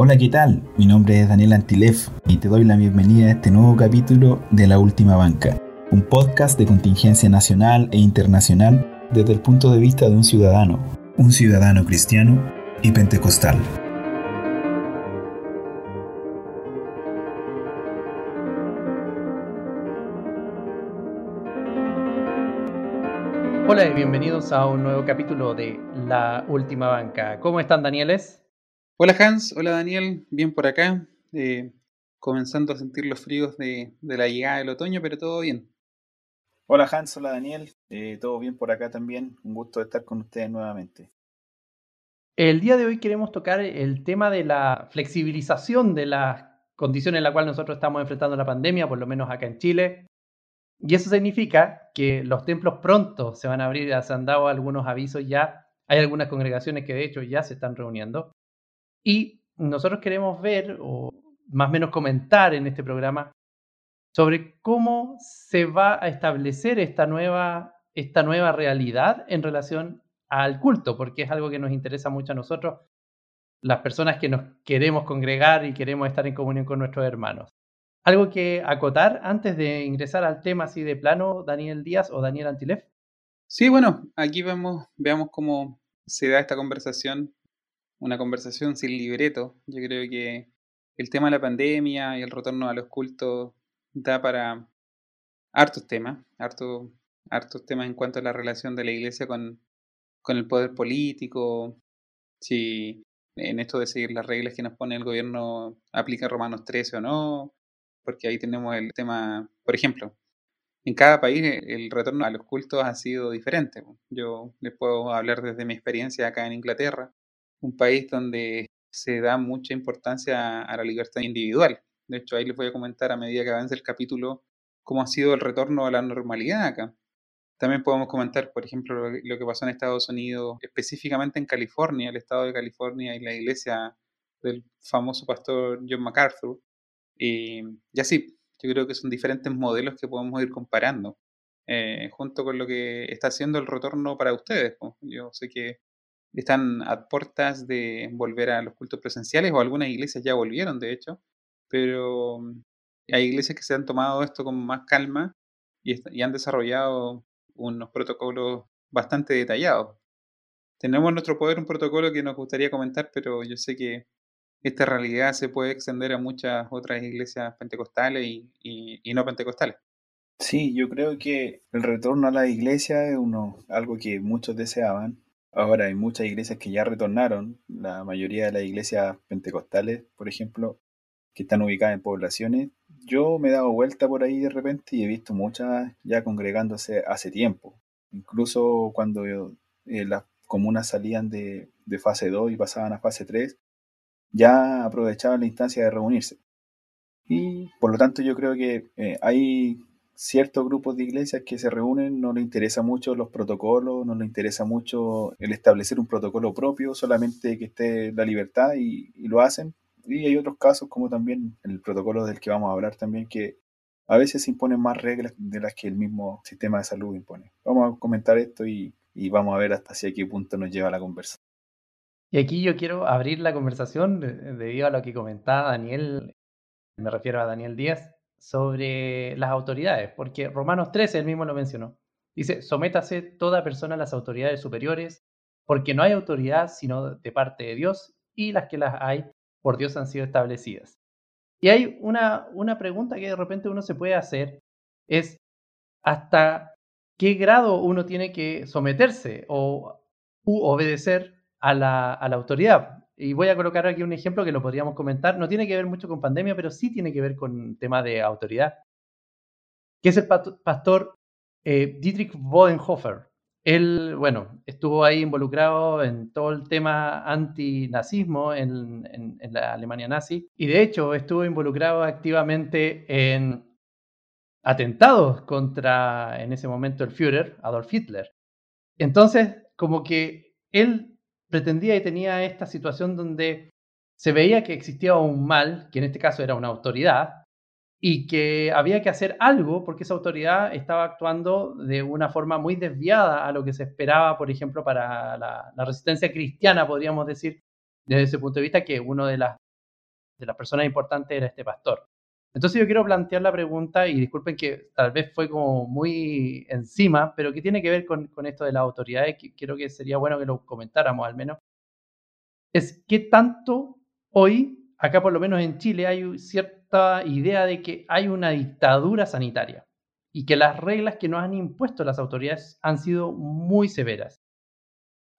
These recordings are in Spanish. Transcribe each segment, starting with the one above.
Hola, ¿qué tal? Mi nombre es Daniel Antilef y te doy la bienvenida a este nuevo capítulo de La Última Banca, un podcast de contingencia nacional e internacional desde el punto de vista de un ciudadano, un ciudadano cristiano y pentecostal. Hola y bienvenidos a un nuevo capítulo de La Última Banca. ¿Cómo están, Danieles? Hola Hans, hola Daniel, bien por acá, eh, comenzando a sentir los fríos de, la llegada del otoño, pero todo bien. Hola Hans, hola Daniel, eh, todo bien por acá también, un gusto estar con ustedes nuevamente. El día de hoy queremos tocar el tema de la flexibilización de las condiciones en las cuales nosotros estamos enfrentando la pandemia, por lo menos acá en Chile. Y eso significa que los templos pronto se van a abrir, se han dado algunos avisos ya, hay algunas congregaciones que de hecho ya se están reuniendo. Y nosotros queremos ver, o más o menos comentar en este programa, sobre cómo se va a establecer esta nueva, esta nueva realidad en relación al culto, porque es algo que nos interesa mucho a nosotros, las personas que nos queremos congregar y queremos estar en comunión con nuestros hermanos. ¿Algo que acotar antes de ingresar al tema así de plano, Daniel Díaz o Daniel Antilef? Sí, bueno, aquí vemos, veamos cómo se da esta conversación una conversación sin libreto. Yo creo que el tema de la pandemia y el retorno a los cultos da para hartos temas, hartos, hartos temas en cuanto a la relación de la iglesia con, con el poder político, si en esto de seguir las reglas que nos pone el gobierno aplica Romanos 13 o no, porque ahí tenemos el tema, por ejemplo, en cada país el retorno a los cultos ha sido diferente. Yo les puedo hablar desde mi experiencia acá en Inglaterra un país donde se da mucha importancia a la libertad individual. De hecho, ahí les voy a comentar a medida que avance el capítulo cómo ha sido el retorno a la normalidad acá. También podemos comentar, por ejemplo, lo que pasó en Estados Unidos, específicamente en California, el estado de California y la iglesia del famoso pastor John MacArthur. Y, así, yo creo que son diferentes modelos que podemos ir comparando, eh, junto con lo que está haciendo el retorno para ustedes. Yo sé que están a puertas de volver a los cultos presenciales o algunas iglesias ya volvieron, de hecho, pero mm, hay iglesias que se han tomado esto con más calma y, han desarrollado unos protocolos bastante detallados. Tenemos en nuestro poder un protocolo que nos gustaría comentar, pero yo sé que esta realidad se puede extender a muchas otras iglesias pentecostales y, y, no pentecostales. Sí, yo creo que el retorno a la iglesia es uno, algo que muchos deseaban, Ahora hay muchas iglesias que ya retornaron, la mayoría de las iglesias pentecostales, por ejemplo, que están ubicadas en poblaciones. Yo me he dado vuelta por ahí de repente y he visto muchas ya congregándose hace tiempo. Incluso cuando eh, las comunas salían de, fase 2 y pasaban a fase 3, ya aprovechaban la instancia de reunirse. Y por lo tanto yo creo que eh, hay ciertos grupos de iglesias que se reúnen no les interesa mucho los protocolos, no les interesa mucho el establecer un protocolo propio, solamente que esté la libertad y, lo hacen. Y hay otros casos como también el protocolo del que vamos a hablar también que a veces se imponen más reglas de las que el mismo sistema de salud impone. Vamos a comentar esto y, y vamos a ver hasta hacia qué punto nos lleva la conversación. Y aquí yo quiero abrir la conversación debido a lo que comentaba Daniel, me refiero a Daniel Díaz, sobre las autoridades, porque Romanos 13, él mismo lo mencionó. Dice, sométase toda persona a las autoridades superiores, porque no hay autoridad sino de parte de Dios, y las que las hay por Dios han sido establecidas. Y hay una, una pregunta que de repente uno se puede hacer, es hasta qué grado uno tiene que someterse o obedecer a la, a la autoridad. Y voy a colocar aquí un ejemplo que lo podríamos comentar. No tiene que ver mucho con pandemia, pero sí tiene que ver con tema de autoridad. Que es el pastor eh, Dietrich Bodenhofer. Él, bueno, estuvo ahí involucrado en todo el tema antinazismo en, en la Alemania nazi. Y de hecho estuvo involucrado activamente en atentados contra, en ese momento, el Führer, Adolf Hitler. Entonces, como que él pretendía y tenía esta situación donde se veía que existía un mal, que en este caso era una autoridad, y que había que hacer algo porque esa autoridad estaba actuando de una forma muy desviada a lo que se esperaba, por ejemplo, para la, resistencia cristiana, podríamos decir, desde ese punto de vista, que una de las de las personas importantes era este pastor. Entonces yo quiero plantear la pregunta, y disculpen que tal vez fue como muy encima, pero que tiene que ver con, con esto de las autoridades, que creo que sería bueno que lo comentáramos al menos, es qué tanto hoy, acá por lo menos en Chile, hay cierta idea de que hay una dictadura sanitaria y que las reglas que nos han impuesto las autoridades han sido muy severas.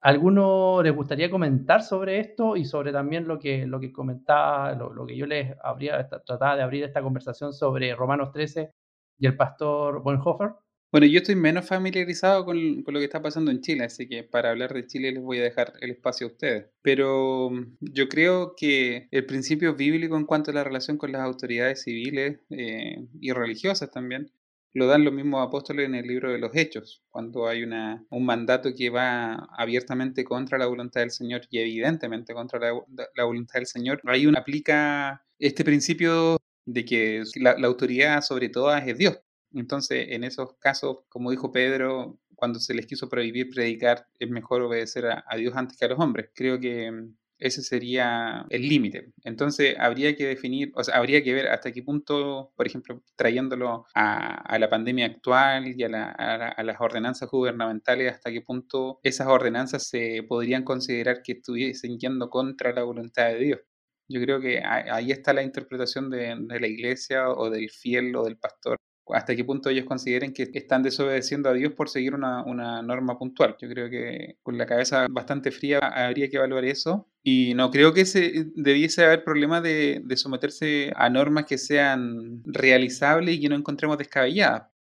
¿Alguno les gustaría comentar sobre esto y sobre también lo que, lo que comentaba, lo, que yo les habría, trataba de abrir esta conversación sobre Romanos 13 y el pastor Bonhoeffer? Bueno, yo estoy menos familiarizado con, con, lo que está pasando en Chile, así que para hablar de Chile les voy a dejar el espacio a ustedes. Pero mm, yo creo que el principio bíblico en cuanto a la relación con las autoridades civiles eh, y religiosas también lo dan los mismos apóstoles en el libro de los Hechos, cuando hay una, un mandato que va abiertamente contra la voluntad del Señor y evidentemente contra la, voluntad del Señor. Ahí uno aplica este principio de que la, autoridad sobre todas es Dios. Entonces, en esos casos, como dijo Pedro, cuando se les quiso prohibir predicar, es mejor obedecer a, a Dios antes que a los hombres. Creo que ese sería el límite. Entonces habría que definir, o sea, habría que ver hasta qué punto, por ejemplo, trayéndolo a, la pandemia actual y a, las ordenanzas gubernamentales, hasta qué punto esas ordenanzas se podrían considerar que estuviesen yendo contra la voluntad de Dios. Yo creo que ahí está la interpretación de la iglesia o del fiel o del pastor hasta qué punto ellos consideren que están desobedeciendo a Dios por seguir una, norma puntual. Yo creo que con la cabeza bastante fría habría que evaluar eso. Y no creo que se, debiese haber problema de, someterse a normas que sean realizables y que no encontremos descabelladas.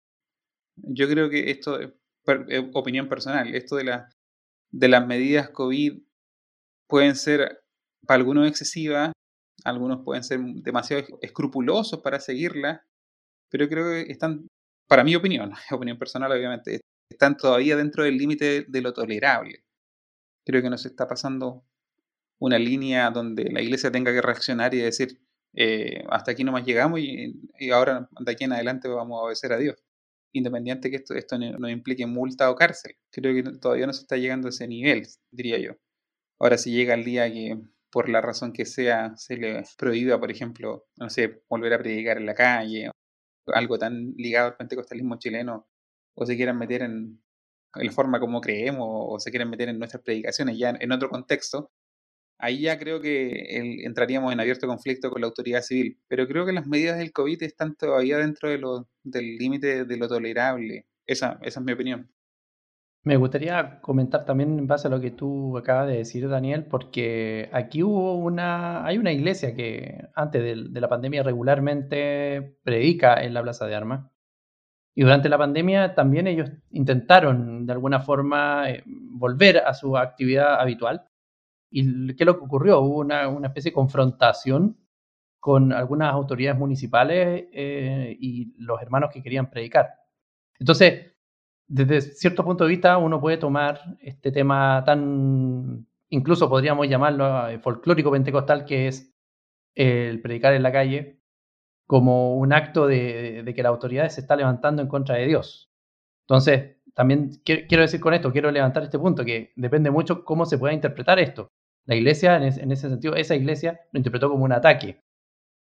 Yo creo que esto, es opinión personal, esto de, la, de las medidas COVID pueden ser para algunos excesivas, algunos pueden ser demasiado escrupulosos para seguirlas pero creo que están, para mi opinión, opinión personal obviamente, están todavía dentro del límite de lo tolerable. Creo que nos está pasando una línea donde la iglesia tenga que reaccionar y decir, eh, hasta aquí nomás llegamos y, ahora de aquí en adelante vamos a obedecer a Dios. Independiente que esto, esto no implique multa o cárcel. Creo que todavía no se está llegando a ese nivel, diría yo. Ahora si llega el día que por la razón que sea se le prohíba, por ejemplo, no sé, volver a predicar en la calle algo tan ligado al pentecostalismo chileno o se quieran meter en, la forma como creemos o se quieren meter en nuestras predicaciones ya en, otro contexto, ahí ya creo que entraríamos en abierto conflicto con la autoridad civil. Pero creo que las medidas del COVID están todavía dentro del límite de lo tolerable. Esa, esa es mi opinión. Me gustaría comentar también en base a lo que tú acabas de decir, Daniel, porque aquí hubo una, hay una iglesia que antes de, la pandemia regularmente predica en la Plaza de Armas. Y durante la pandemia también ellos intentaron de alguna forma eh, volver a su actividad habitual. ¿Y qué es lo que ocurrió? Hubo una, una especie de confrontación con algunas autoridades municipales eh, y los hermanos que querían predicar. Entonces, desde cierto punto de vista uno puede tomar este tema tan, incluso podríamos llamarlo eh, folclórico pentecostal, que es el predicar en la calle, como un acto de, que la autoridad se está levantando en contra de Dios. Entonces, también quiero decir con esto, quiero levantar este punto, que depende mucho cómo se pueda interpretar esto. La iglesia, en ese sentido, esa iglesia lo interpretó como un ataque.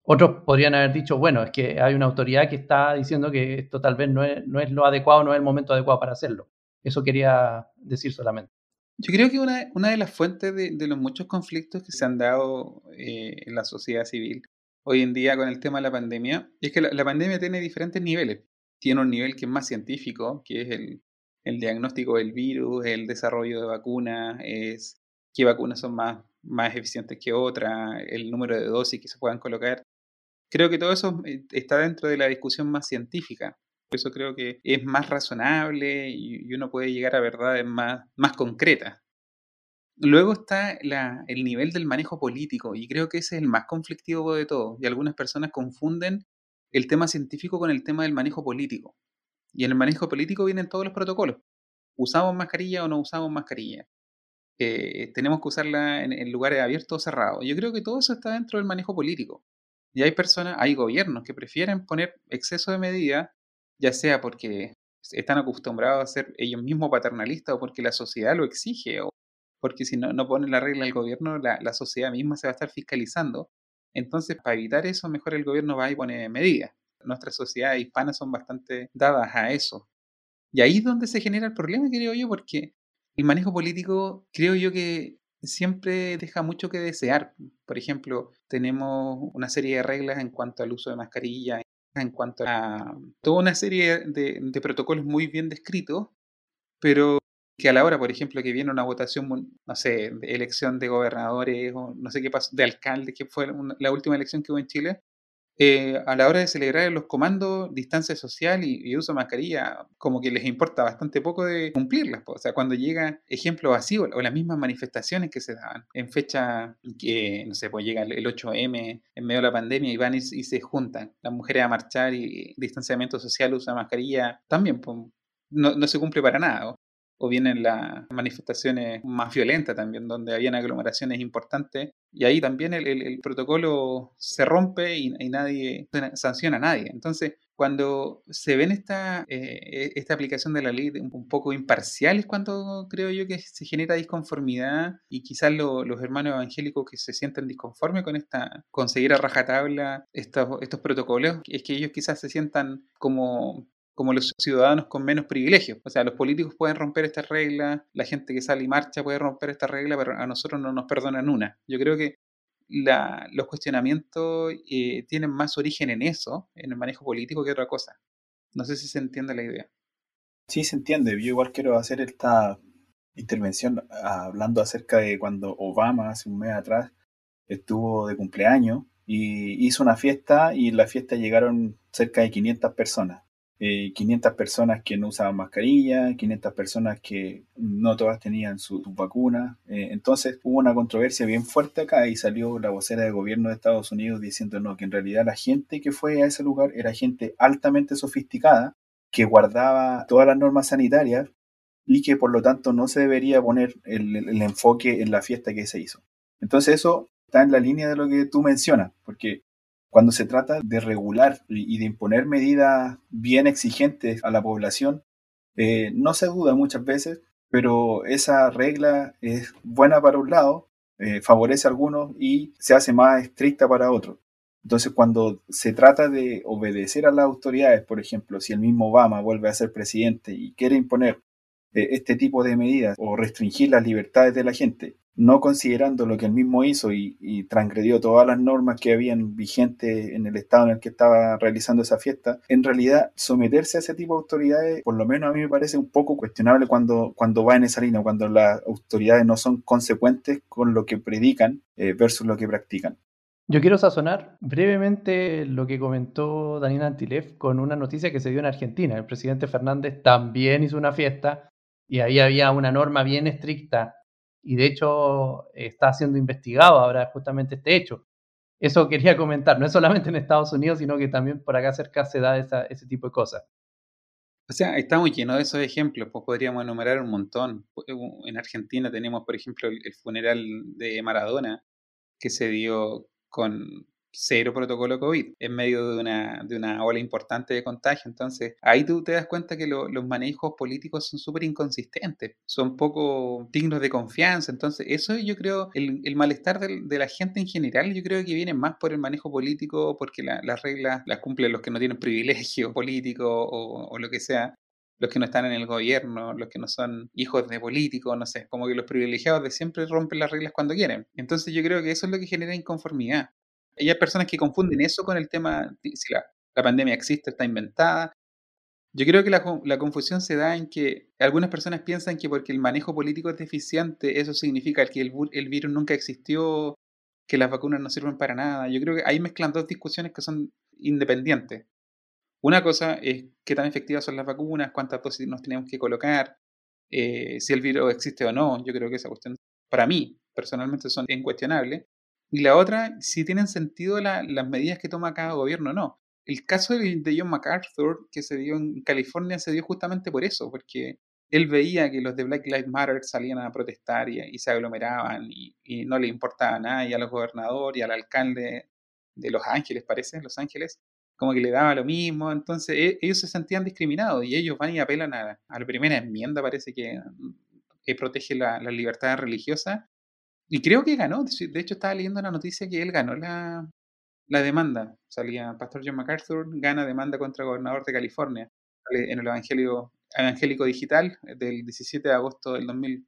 Otros podrían haber dicho, bueno, es que hay una autoridad que está diciendo que esto tal vez no es, no es lo adecuado, no es el momento adecuado para hacerlo. Eso quería decir solamente. Yo creo que una, una de las fuentes de, los muchos conflictos que se han dado eh, en la sociedad civil hoy en día con el tema de la pandemia es que la, la, pandemia tiene diferentes niveles. Tiene un nivel que es más científico, que es el, el diagnóstico del virus, el desarrollo de vacunas, es qué vacunas son más, más eficientes que otras, el número de dosis que se puedan colocar creo que todo eso eh, está dentro de la discusión más científica. Por eso creo que es más razonable y uno puede llegar a verdades más, más concretas. Luego está el nivel del manejo político y creo que ese es el más conflictivo de todo. Y algunas personas confunden el tema científico con el tema del manejo político. Y en el manejo político vienen todos los protocolos. ¿Usamos mascarilla o no usamos mascarilla? Eh, tenemos que usarla en, lugares abiertos o cerrados. Yo creo que todo eso está dentro del manejo político. Y hay personas, hay gobiernos que prefieren poner exceso de medidas, ya sea porque están acostumbrados a ser ellos mismos paternalistas o porque la sociedad lo exige o porque si no, no ponen la regla el gobierno, la, la sociedad misma se va a estar fiscalizando. Entonces, para evitar eso, mejor el gobierno va y pone medidas. Nuestras sociedades hispanas son bastante dadas a eso. Y ahí es donde se genera el problema, creo yo, porque el manejo político creo yo que siempre deja mucho que desear. Por ejemplo, tenemos una serie de reglas en cuanto al uso de mascarilla, en cuanto a toda una serie de, protocolos muy bien descritos, pero que a la hora, por ejemplo, que viene una votación, no sé, de elección de gobernadores o no sé qué pasó, de alcaldes, que fue la última elección que hubo en Chile, eh, a la hora de celebrar los comandos, distancia social y, uso de mascarilla, como que les importa bastante poco de cumplirlas. O sea, cuando llega ejemplo vacío o las mismas manifestaciones que se daban en fecha que, no sé, pues llega el 8M en medio de la pandemia y van y, se juntan las mujeres a marchar y distanciamiento social, de mascarilla, también pues, no se cumple para nada o vienen las manifestaciones más violentas también, donde habían aglomeraciones importantes, y ahí también el, protocolo se rompe y, nadie sanciona a nadie. Entonces, cuando se ven esta, eh, esta aplicación de la ley un poco imparcial es cuando creo yo que se genera disconformidad y quizás los hermanos evangélicos que se sienten disconformes con esta, conseguir a rajatabla estos, estos protocolos, es que ellos quizás se sientan como como los ciudadanos con menos privilegios. O sea, los políticos pueden romper estas reglas, la gente que sale y marcha puede romper esta regla, pero a nosotros no nos perdonan una. Yo creo que los cuestionamientos eh, tienen más origen en eso, en el manejo político, que otra cosa. No sé si se entiende la idea. Sí, se entiende. Yo igual quiero hacer esta intervención hablando acerca de cuando Obama, hace un mes atrás, estuvo de cumpleaños y hizo una fiesta y en la fiesta llegaron cerca de 500 personas. 500 eh, personas que no usaban mascarilla, 500 personas que no todas tenían sus su vacunas. Eh, entonces hubo una controversia bien fuerte acá y salió la vocera de gobierno de Estados Unidos diciendo no, que en realidad la gente que fue a ese lugar era gente altamente sofisticada, que guardaba todas las normas sanitarias y que por lo tanto no se debería poner el, el enfoque en la fiesta que se hizo. Entonces eso está en la línea de lo que tú mencionas, porque cuando se trata de regular y de imponer medidas bien exigentes a la población, eh, no se duda muchas veces, pero esa regla es buena para un lado, eh, favorece a algunos y se hace más estricta para otros. Entonces, cuando se trata de obedecer a las autoridades, por ejemplo, si el mismo Obama vuelve a ser presidente y quiere imponer eh, este tipo de medidas o restringir las libertades de la gente, no considerando lo que él mismo hizo y, transgredió todas las normas que habían vigentes en el estado en el que estaba realizando esa fiesta, en realidad someterse a ese tipo de autoridades, por lo menos a mí me parece un poco cuestionable cuando, cuando va en esa línea, cuando las autoridades no son consecuentes con lo que predican eh, versus lo que practican. Yo quiero sazonar brevemente lo que comentó Daniel Antilev con una noticia que se dio en Argentina. El presidente Fernández también hizo una fiesta y ahí había una norma bien estricta y de hecho está siendo investigado ahora justamente este hecho. Eso quería comentar, no es solamente en Estados Unidos, sino que también por acá cerca se da ese tipo de cosas. O sea, estamos llenos de esos ejemplos, pues podríamos enumerar un montón. En Argentina tenemos, por ejemplo, el funeral de Maradona, que se dio con cero protocolo COVID en medio de una, de una ola importante de contagio. Entonces, ahí tú te das cuenta que los manejos políticos son súper inconsistentes, son poco dignos de confianza. Entonces, eso yo creo, el, el malestar de, la gente en general, yo creo que viene más por el manejo político, porque las reglas las cumplen los que no tienen privilegio político o, o lo que sea los que no están en el gobierno, los que no son hijos de políticos, no sé, como que los privilegiados de siempre rompen las reglas cuando quieren. Entonces yo creo que eso es lo que genera inconformidad. Y hay personas que confunden eso con el tema, si la, pandemia existe, está inventada. Yo creo que la, la, confusión se da en que algunas personas piensan que porque el manejo político es deficiente, eso significa que el, el virus nunca existió, que las vacunas no sirven para nada. Yo creo que ahí mezclan dos discusiones que son independientes. Una cosa es qué tan efectivas son las vacunas, cuántas dosis nos tenemos que colocar, eh, si el virus existe o no. Yo creo que esa cuestión, para mí, personalmente, son incuestionables. Y la otra, si tienen sentido las medidas que toma cada gobierno o no. El caso de, John MacArthur, que se dio en California, se dio justamente por eso, porque él veía que los de Black Lives Matter salían a protestar y, se aglomeraban y, no le importaba nada, y a los gobernadores y al alcalde de Los Ángeles, parece, Los Ángeles, como que le daba lo mismo, entonces e, ellos se sentían discriminados y ellos van y apelan a, la primera enmienda, parece que, que protege la libertad religiosa, y creo que ganó. De hecho, estaba leyendo la noticia que él ganó la, la demanda. Salía Pastor John MacArthur, gana demanda contra el gobernador de California en el Evangelio, Evangélico Digital del 17 de agosto del, 2000,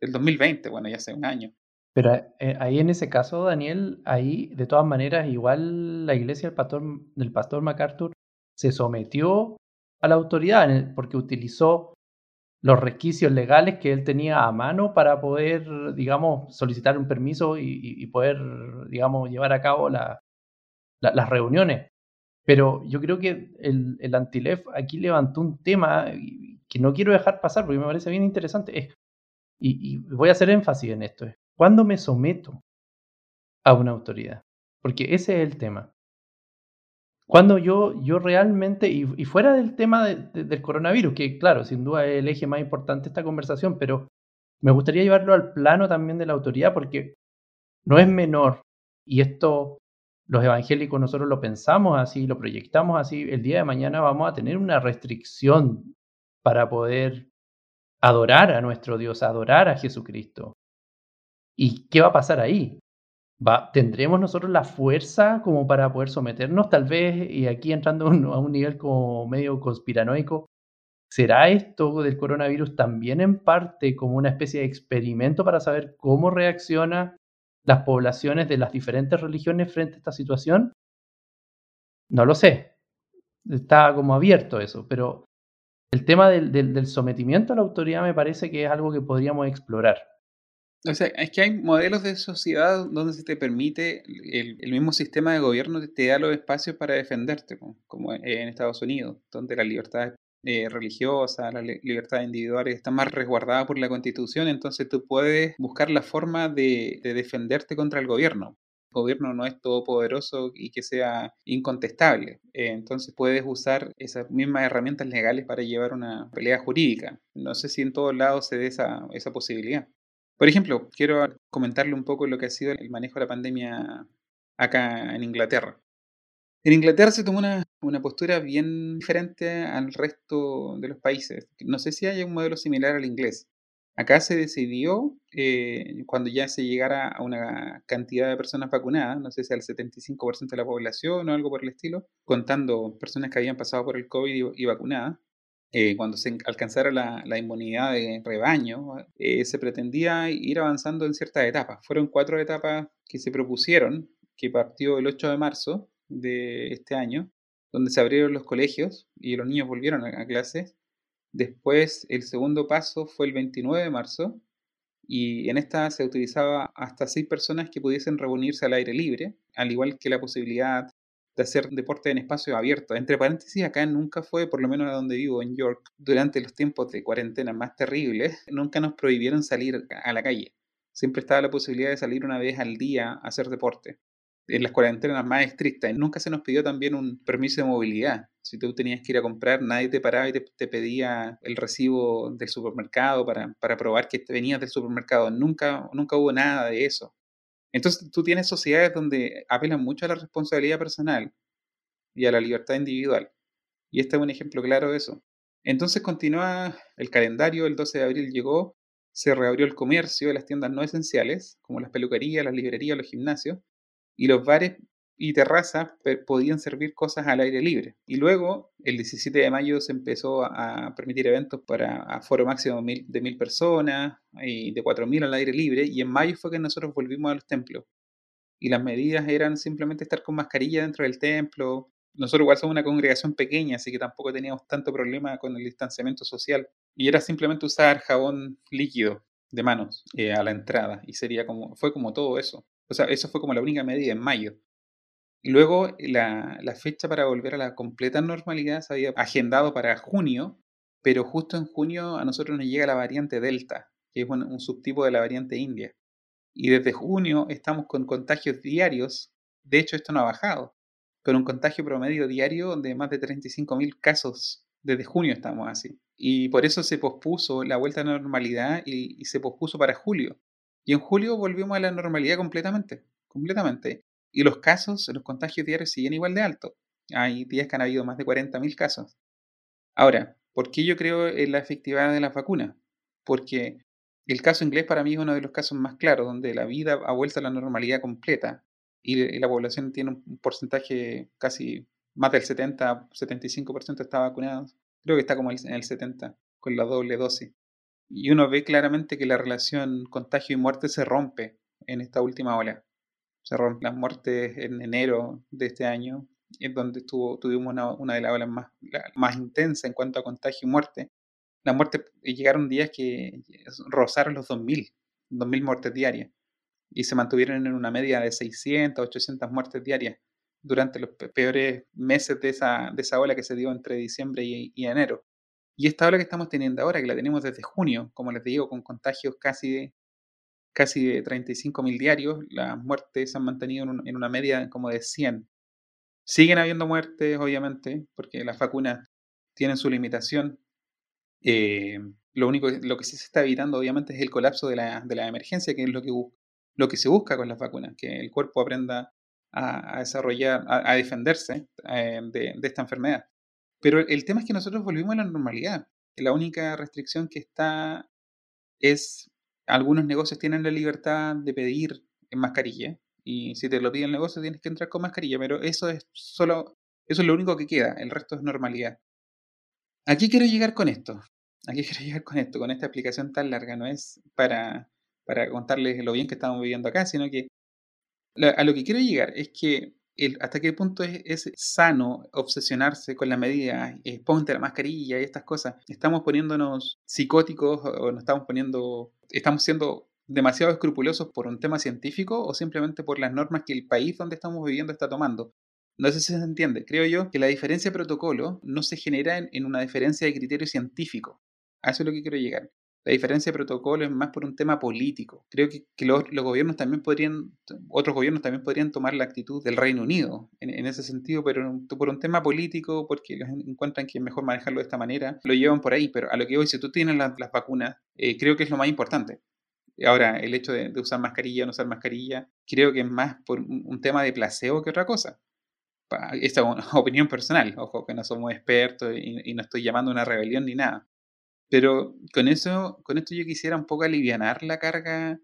del 2020, bueno, ya hace un año. Pero eh, ahí en ese caso, Daniel, ahí de todas maneras, igual la iglesia del pastor, del pastor MacArthur se sometió a la autoridad porque utilizó los requisitos legales que él tenía a mano para poder, digamos, solicitar un permiso y, poder, digamos, llevar a cabo las reuniones. Pero yo creo que el, el Antilef aquí levantó un tema que no quiero dejar pasar porque me parece bien interesante. y, voy a hacer énfasis en esto. ¿Cuándo me someto a una autoridad? Porque ese es el tema. Cuando yo, yo realmente, y, fuera del tema del coronavirus, que claro, sin duda es el eje más importante de esta conversación, pero me gustaría llevarlo al plano también de la autoridad, porque no es menor, y esto los evangélicos nosotros lo pensamos así, lo proyectamos así, el día de mañana vamos a tener una restricción para poder adorar a nuestro Dios, adorar a Jesucristo. ¿Y qué va a pasar ahí? ¿Tendremos nosotros la fuerza como para poder someternos? Tal vez, y aquí entrando a un nivel como medio conspiranoico, ¿será esto del coronavirus también en parte como una especie de experimento para saber cómo reaccionan las poblaciones de las diferentes religiones frente a esta situación? No lo sé. Está como abierto eso, pero el tema del, del sometimiento a la autoridad me parece que es algo que podríamos explorar. O sea, es que hay modelos de sociedad donde se te permite, el, mismo sistema de gobierno te da los espacios para defenderte, como en Estados Unidos, donde la libertad eh, religiosa, la libertad individual está más resguardada por la constitución, entonces tú puedes buscar la forma de, defenderte contra el gobierno. El gobierno no es todopoderoso y que sea incontestable. Eh, entonces puedes usar esas mismas herramientas legales para llevar una pelea jurídica. No sé si en todos lados se dé esa, esa posibilidad. Por ejemplo, quiero comentarle un poco lo que ha sido el manejo de la pandemia acá en Inglaterra. En Inglaterra se tomó una, postura bien diferente al resto de los países. No sé si hay un modelo similar al inglés. Acá se decidió, eh, cuando ya se llegara a una cantidad de personas vacunadas, no sé si al 75% de la población o algo por el estilo, contando personas que habían pasado por el COVID y vacunadas, eh, cuando se alcanzara la, inmunidad de rebaño, eh, se pretendía ir avanzando en ciertas etapas. Fueron cuatro etapas que se propusieron, que partió el 8 de marzo de este año, donde se abrieron los colegios y los niños volvieron a, a clases. Después, el segundo paso fue el 29 de marzo, y en esta se utilizaba hasta seis personas que pudiesen reunirse al aire libre, al igual que la posibilidad de hacer deporte en espacio abierto. Entre paréntesis, acá nunca fue, por lo menos a donde vivo, en York, durante los tiempos de cuarentena más terribles, nunca nos prohibieron salir a la calle. Siempre estaba la posibilidad de salir una vez al día a hacer deporte. En las cuarentenas más estrictas, nunca se nos pidió también un permiso de movilidad. Si tú tenías que ir a comprar, nadie te paraba y te, pedía el recibo del supermercado para, para probar que venías del supermercado. Nunca, nunca hubo nada de eso. Entonces tú tienes sociedades donde apelan mucho a la responsabilidad personal y a la libertad individual. Y este es un ejemplo claro de eso. Entonces continúa el calendario, el 12 de abril llegó, se reabrió el comercio de las tiendas no esenciales, como las peluquerías, las librerías, los gimnasios, y los bares y terrazas podían servir cosas al aire libre. Y luego, el 17 de mayo, se empezó a permitir eventos para aforo máximo de mil personas y de 4.000 al aire libre. Y en mayo fue que nosotros volvimos a los templos. Y las medidas eran simplemente estar con mascarilla dentro del templo. Nosotros igual somos una congregación pequeña, así que tampoco teníamos tanto problema con el distanciamiento social. Y era simplemente usar jabón líquido de manos eh, a la entrada. Y sería como, fue como todo eso. O sea, eso fue como la única medida en mayo. Luego, la, fecha para volver a la completa normalidad se había agendado para junio, pero justo en junio a nosotros nos llega la variante Delta, que es un, subtipo de la variante India. Y desde junio estamos con contagios diarios, de hecho esto no ha bajado, con un contagio promedio diario de más de 35.000 casos. Desde junio estamos así. Y por eso se pospuso la vuelta a la normalidad y se pospuso para julio. Y en julio volvimos a la normalidad completamente, completamente. Y los casos, los contagios diarios siguen igual de altos. Hay días que han habido más de 40.000 casos. Ahora, ¿por qué yo creo en la efectividad de las vacunas? Porque el caso inglés para mí es uno de los casos más claros, donde la vida ha vuelto a la normalidad completa. y, la población tiene un porcentaje casi más del 70, 75% está vacunado. Creo que está como en el 70 con la doble dosis. Y uno ve claramente que la relación contagio y muerte se rompe en esta última ola. Rompen las muertes en enero de este año, es donde tuvo, tuvimos una, de las olas más, más intensas en cuanto a contagio y muerte. Las muertes llegaron días que rozaron los 2.000, 2.000 muertes diarias y se mantuvieron en una media de 600, 800 muertes diarias durante los peores meses de esa, de esa ola que se dio entre diciembre y, enero. Y esta ola que estamos teniendo ahora, que la tenemos desde junio, como les digo, con contagios casi casi de 35.000 diarios, las muertes se han mantenido en, una media como de 100. Siguen habiendo muertes, obviamente, porque las vacunas tienen su limitación. Eh, lo único lo que se está evitando, obviamente, es el colapso de la, de emergencia, que es lo que, se busca con las vacunas, que el cuerpo aprenda a, desarrollar, a, defenderse eh, de, esta enfermedad. Pero el tema es que nosotros volvimos a la normalidad. La única restricción que está es algunos negocios tienen la libertad de pedir en mascarilla y si te lo pide el negocio tienes que entrar con mascarilla, pero eso es solo eso es lo único que queda, el resto es normalidad. Aquí quiero llegar con esto. Aquí quiero llegar con esto, con esta explicación tan larga, no es para para contarles lo bien que estamos viviendo acá, sino que a lo que quiero llegar es que hasta qué punto es, sano obsesionarse con la medida, eh, ponte la mascarilla y estas cosas. Estamos poniéndonos psicóticos o nos estamos poniendo, estamos siendo demasiado escrupulosos por un tema científico o simplemente por las normas que el país donde estamos viviendo está tomando. No sé si se entiende. Creo yo que la diferencia de protocolo no se genera en, en una diferencia de criterio científico. A eso es lo que quiero llegar. La diferencia de protocolo es más por un tema político. Creo que, los, gobiernos también podrían, otros gobiernos también podrían tomar la actitud del Reino Unido en, ese sentido, pero por un tema político, porque encuentran que es mejor manejarlo de esta manera, lo llevan por ahí. Pero a lo que hoy, si tú tienes las, vacunas, eh, creo que es lo más importante. Ahora, el hecho de, usar mascarilla o no usar mascarilla, creo que es más por un, tema de placebo que otra cosa. Esta opinión personal, ojo, que no somos expertos y, y no estoy llamando a una rebelión ni nada. Pero con eso, con esto yo quisiera un poco aliviar la carga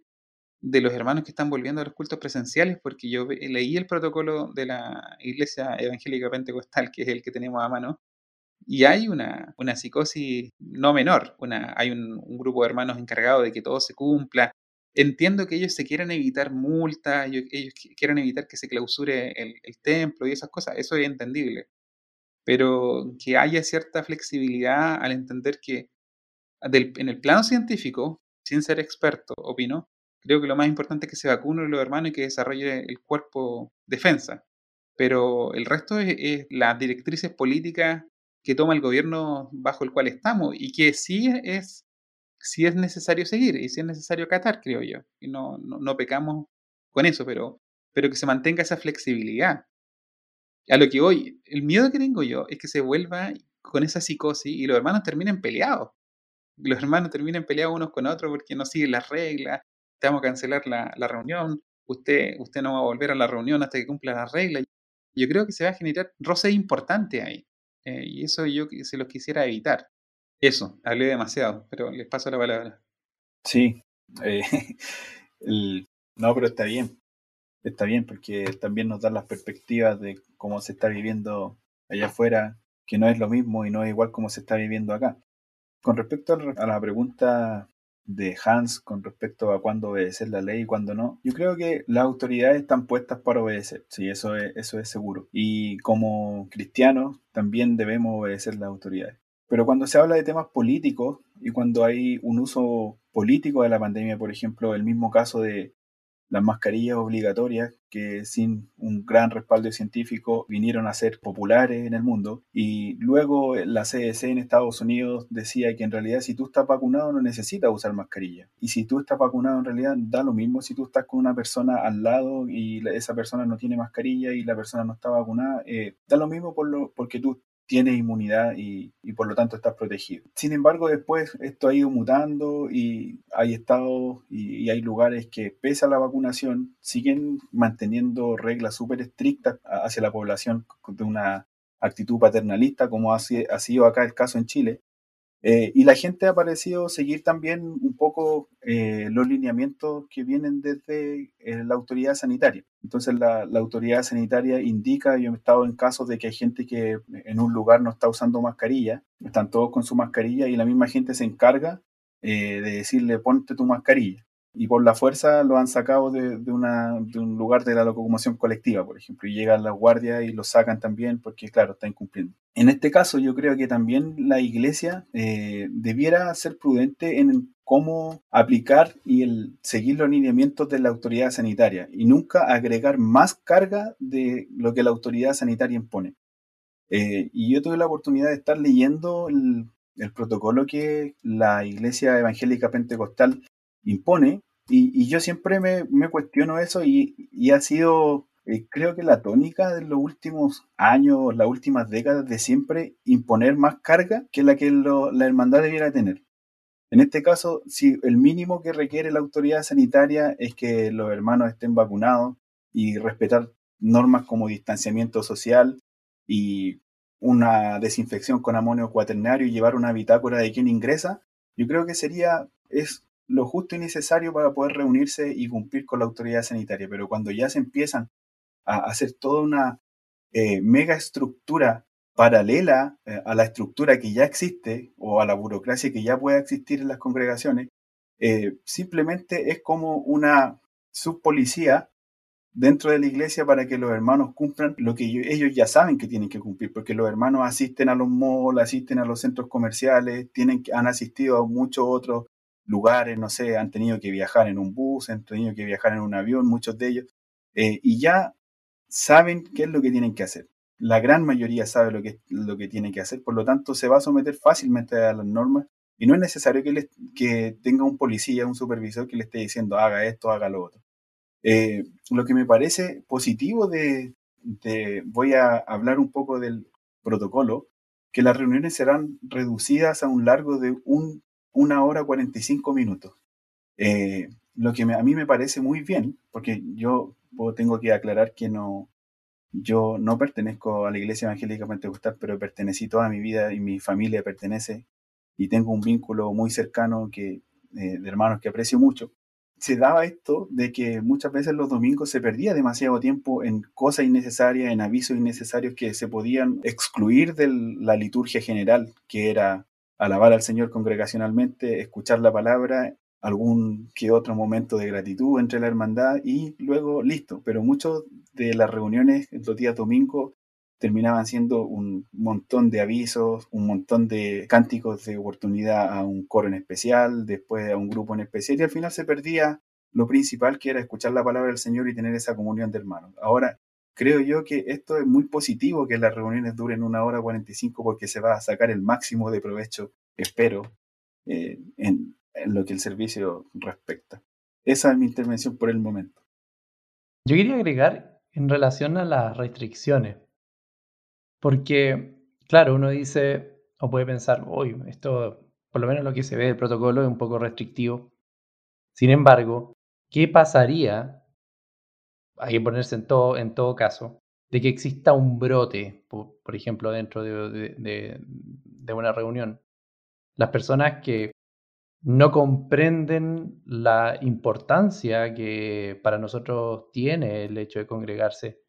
de los hermanos que están volviendo a los cultos presenciales, porque yo leí el protocolo de la Iglesia Evangélica Pentecostal, que es el que tenemos a mano, y hay una, una psicosis no menor, una, hay un, grupo de hermanos encargado de que todo se cumpla. Entiendo que ellos se quieran evitar multas, ellos quieran evitar que se clausure el, el templo y esas cosas, eso es entendible. Pero que haya cierta flexibilidad al entender que en el plano científico, sin ser experto, opino, creo que lo más importante es que se vacunen los hermanos y que desarrolle el cuerpo defensa. Pero el resto es, las directrices políticas que toma el gobierno bajo el cual estamos y que sí es, sí es necesario seguir y sí es necesario acatar, creo yo. Y no, no, pecamos con eso, pero, pero que se mantenga esa flexibilidad. A lo que hoy, el miedo que tengo yo es que se vuelva con esa psicosis y los hermanos terminen peleados los hermanos terminen peleados unos con otros porque no siguen las reglas, te vamos a cancelar la, reunión, usted, usted no va a volver a la reunión hasta que cumpla las reglas. Yo creo que se va a generar roce importante ahí. Eh, y eso yo se los quisiera evitar. Eso, hablé demasiado, pero les paso la palabra. Sí, eh, no, pero está bien. Está bien porque también nos da las perspectivas de cómo se está viviendo allá afuera, que no es lo mismo y no es igual como se está viviendo acá. Con respecto a la pregunta de Hans con respecto a cuándo obedecer la ley y cuándo no, yo creo que las autoridades están puestas para obedecer, sí, eso es, eso es seguro. Y como cristianos también debemos obedecer las autoridades. Pero cuando se habla de temas políticos y cuando hay un uso político de la pandemia, por ejemplo, el mismo caso de las mascarillas obligatorias que sin un gran respaldo científico vinieron a ser populares en el mundo. Y luego la CDC en Estados Unidos decía que en realidad si tú estás vacunado no necesitas usar mascarilla. Y si tú estás vacunado en realidad da lo mismo si tú estás con una persona al lado y esa persona no tiene mascarilla y la persona no está vacunada eh, da lo mismo por lo, porque tú tienes inmunidad y, por lo tanto estás protegido. Sin embargo, después esto ha ido mutando y hay estados y, hay lugares que, pese a la vacunación, siguen manteniendo reglas súper estrictas hacia la población de una actitud paternalista, como ha, sido acá el caso en Chile, Eh, y la gente ha parecido seguir también un poco eh, los lineamientos que vienen desde eh, la autoridad sanitaria. Entonces la, la, autoridad sanitaria indica, yo he estado en casos de que hay gente que en un lugar no está usando mascarilla, están todos con su mascarilla y la misma gente se encarga de decirle ponte tu mascarilla y por la fuerza lo han sacado de, de, una, de, un lugar de la locomoción colectiva, por ejemplo, y llegan las guardias y lo sacan también porque, claro, está incumpliendo. En este caso, yo creo que también la iglesia eh, debiera ser prudente en cómo aplicar y seguir los lineamientos de la autoridad sanitaria y nunca agregar más carga de lo que la autoridad sanitaria impone. Eh, y yo tuve la oportunidad de estar leyendo el, el protocolo que la Iglesia Evangélica Pentecostal impone. Y, yo siempre me, cuestiono eso y, ha sido, eh, creo que la tónica de los últimos años, las últimas décadas de siempre imponer más carga que la que la hermandad debiera tener. En este caso, si el mínimo que requiere la autoridad sanitaria es que los hermanos estén vacunados y respetar normas como distanciamiento social y una desinfección con amonio cuaternario y llevar una bitácora de quien ingresa, yo creo que sería, lo justo y necesario para poder reunirse y cumplir con la autoridad sanitaria. Pero cuando ya se empiezan a hacer toda una eh, mega estructura paralela eh, a la estructura que ya existe o a la burocracia que ya pueda existir en las congregaciones, eh, simplemente es como una subpolicía dentro de la iglesia para que los hermanos cumplan lo que ellos ya saben que tienen que cumplir, porque los hermanos asisten a los malls, asisten a los centros comerciales, tienen, han asistido a muchos otros lugares, no sé, han tenido que viajar en un bus, han tenido que viajar en un avión, muchos de ellos, eh, y ya saben qué es lo que tienen que hacer. La gran mayoría sabe lo que, lo que tiene que hacer, por lo tanto se va a someter fácilmente a las normas y no es necesario que, que tenga un policía, un supervisor que le esté diciendo haga esto, haga lo otro. Eh, lo que me parece positivo de, de, voy a hablar un poco del protocolo, que las reuniones serán reducidas a un largo de un una hora 45 minutos. Eh, lo que a mí me parece muy bien, porque yo tengo que aclarar que no, yo no pertenezco a la Iglesia Evangélica Pentecostal, pero pertenecí toda mi vida y mi familia pertenece y tengo un vínculo muy cercano que, eh, de hermanos que aprecio mucho. Se daba esto de que muchas veces los domingos se perdía demasiado tiempo en cosas innecesarias, en avisos innecesarios que se podían excluir de la liturgia general, que era alabar al Señor congregacionalmente, escuchar la palabra, algún que otro momento de gratitud entre la hermandad y luego listo. Pero muchas de las reuniones los días domingos terminaban siendo un montón de avisos, un montón de cánticos de oportunidad a un coro en especial, después a un grupo en especial y al final se perdía lo principal que era escuchar la palabra del Señor y tener esa comunión de hermanos. Ahora, creo yo que esto es muy positivo que las reuniones duren una hora 45 porque se va a sacar el máximo de provecho, espero, eh, en, lo que el servicio respecta. Esa es mi intervención por el momento. Yo quería agregar en relación a las restricciones, porque, claro, uno dice, o puede pensar, hoy esto, por lo menos lo que se ve del protocolo es un poco restrictivo. Sin embargo, ¿qué pasaría hay que ponerse en todo, en todo caso, de que exista un brote, por, ejemplo, dentro de, de, una reunión. Las personas que no comprenden la importancia que para nosotros tiene el hecho de congregarse,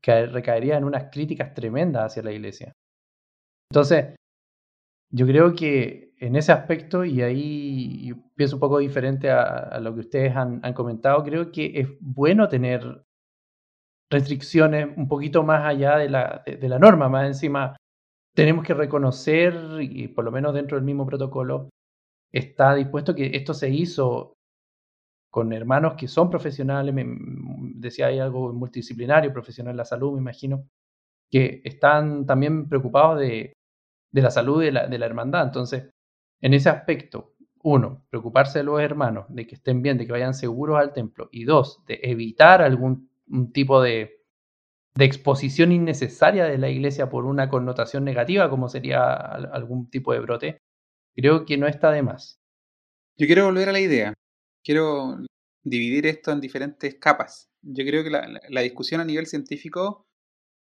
que en unas críticas tremendas hacia la iglesia. Entonces, yo creo que en ese aspecto, y ahí pienso un poco diferente a, lo que ustedes han, comentado, creo que es bueno tener restricciones un poquito más allá de la, de, la norma, más encima tenemos que reconocer, y por lo menos dentro del mismo protocolo, está dispuesto que esto se hizo con hermanos que son profesionales, me, decía hay algo multidisciplinario, profesional de la salud, me imagino, que están también preocupados de, de la salud de la, de la hermandad. Entonces, en ese aspecto, uno, preocuparse de los hermanos, de que estén bien, de que vayan seguros al templo. Y dos, de evitar algún tipo de, de exposición innecesaria de la iglesia por una connotación negativa, como sería algún tipo de brote, creo que no está de más. Yo quiero volver a la idea. Quiero dividir esto en diferentes capas. Yo creo que la, la discusión a nivel científico,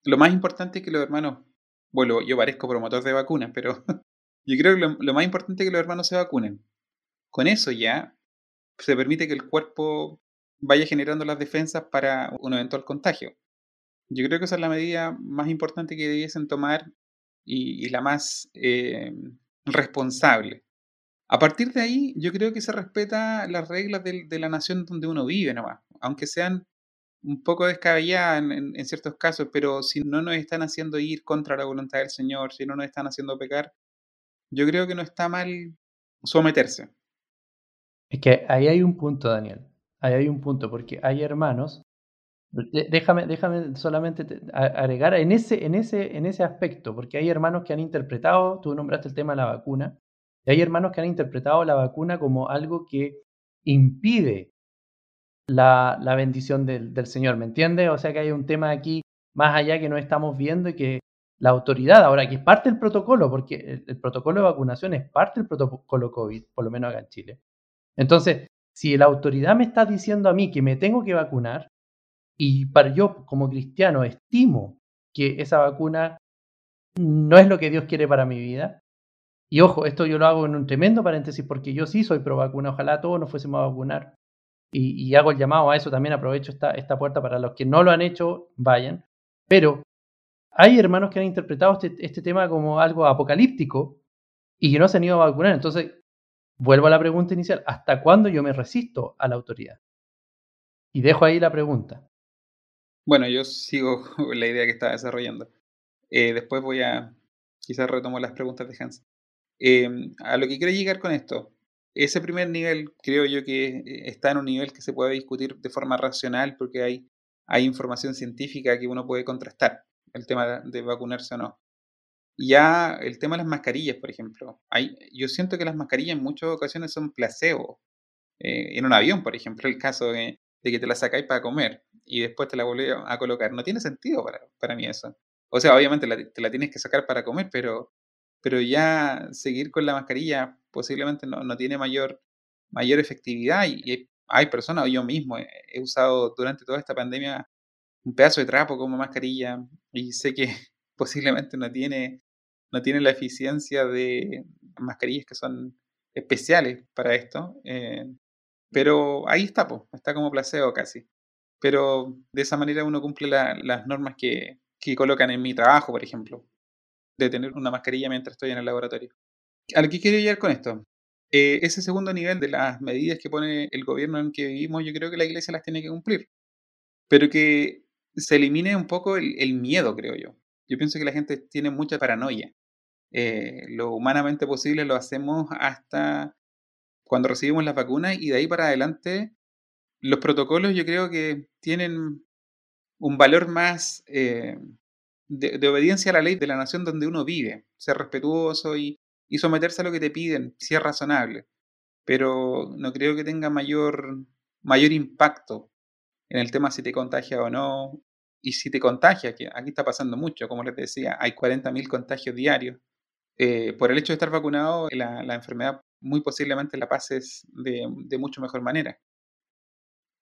lo más importante es que los hermanos bueno, yo parezco promotor de vacunas, pero Yo creo que lo, más importante es que los hermanos se vacunen. Con eso ya se permite que el cuerpo vaya generando las defensas para un eventual contagio. Yo creo que esa es la medida más importante que debiesen tomar y, la más eh, responsable. A partir de ahí, yo creo que se respeta las reglas de, la nación donde uno vive nomás, aunque sean un poco descabelladas en, ciertos casos, pero si no nos están haciendo ir contra la voluntad del Señor, si no nos están haciendo pecar, yo creo que no está mal someterse. Es que ahí hay un punto, Daniel. Ahí hay un punto, porque hay hermanos. Déjame, déjame solamente agregar en ese, en, ese, en ese aspecto, porque hay hermanos que han interpretado, tú nombraste el tema de la vacuna, y hay hermanos que han interpretado la vacuna como algo que impide la, la bendición del, del, Señor, ¿me entiendes? O sea que hay un tema aquí más allá que no estamos viendo y que la autoridad, ahora que es parte del protocolo, porque el, protocolo de vacunación es parte del protocolo COVID, por lo menos acá en Chile. Entonces, si la autoridad me está diciendo a mí que me tengo que vacunar, y para yo como cristiano estimo que esa vacuna no es lo que Dios quiere para mi vida, y ojo, esto yo lo hago en un tremendo paréntesis porque yo sí soy pro vacuna, ojalá todos nos fuésemos a vacunar. Y, hago el llamado a eso, también aprovecho esta, puerta para los que no lo han hecho, vayan. Pero hay hermanos que han interpretado este, este tema como algo apocalíptico y que no se han ido a vacunar. Entonces, vuelvo a la pregunta inicial, ¿hasta cuándo yo me resisto a la autoridad? Y dejo ahí la pregunta. Bueno, yo sigo la idea que está desarrollando. Eh, después voy a, quizás retomo las preguntas de Hans. Em, a lo que quiero llegar con esto, ese primer nivel creo yo que eh, está en un nivel que se puede discutir de forma racional porque hay, hay información científica que uno puede contrastar, el tema de vacunarse o no. Ya el tema de las mascarillas, por ejemplo. Hay, yo siento que las mascarillas en muchas ocasiones son placebo. Eh, en un avión, por ejemplo, el caso de, que te la sacáis para comer y después te la volvéis a colocar. No tiene sentido para, para mí eso. O sea, obviamente te la tienes que sacar para comer, pero pero ya seguir con la mascarilla posiblemente no, no tiene mayor, mayor efectividad y, hay personas, o yo mismo he, usado durante toda esta pandemia un pedazo de trapo como mascarilla y sé que posiblemente no tiene, no tiene la eficiencia de mascarillas que son especiales para esto, eh, pero ahí está, está como placebo casi. Pero de esa manera uno cumple las normas que, que colocan en mi trabajo, por ejemplo de tener una mascarilla mientras estoy en el laboratorio. ¿A lo que quiero llegar con esto? Eh, ese segundo nivel de las medidas que pone el gobierno en que vivimos, yo creo que la iglesia las tiene que cumplir. Pero que se elimine un poco el, miedo, creo yo. Yo pienso que la gente tiene mucha paranoia. Eh, lo humanamente posible lo hacemos hasta cuando recibimos las vacunas y de ahí para adelante los protocolos yo creo que tienen un valor más eh, de, obediencia a la ley de la nación donde uno vive, ser respetuoso y, someterse a lo que te piden, si es razonable. Pero no creo que tenga mayor, mayor impacto en el tema si te contagia o no. Y si te contagia, que aquí está pasando mucho, como les decía, hay 40.000 contagios diarios. Eh, por el hecho de estar vacunado, la, la enfermedad muy posiblemente la pases de, de mucho mejor manera.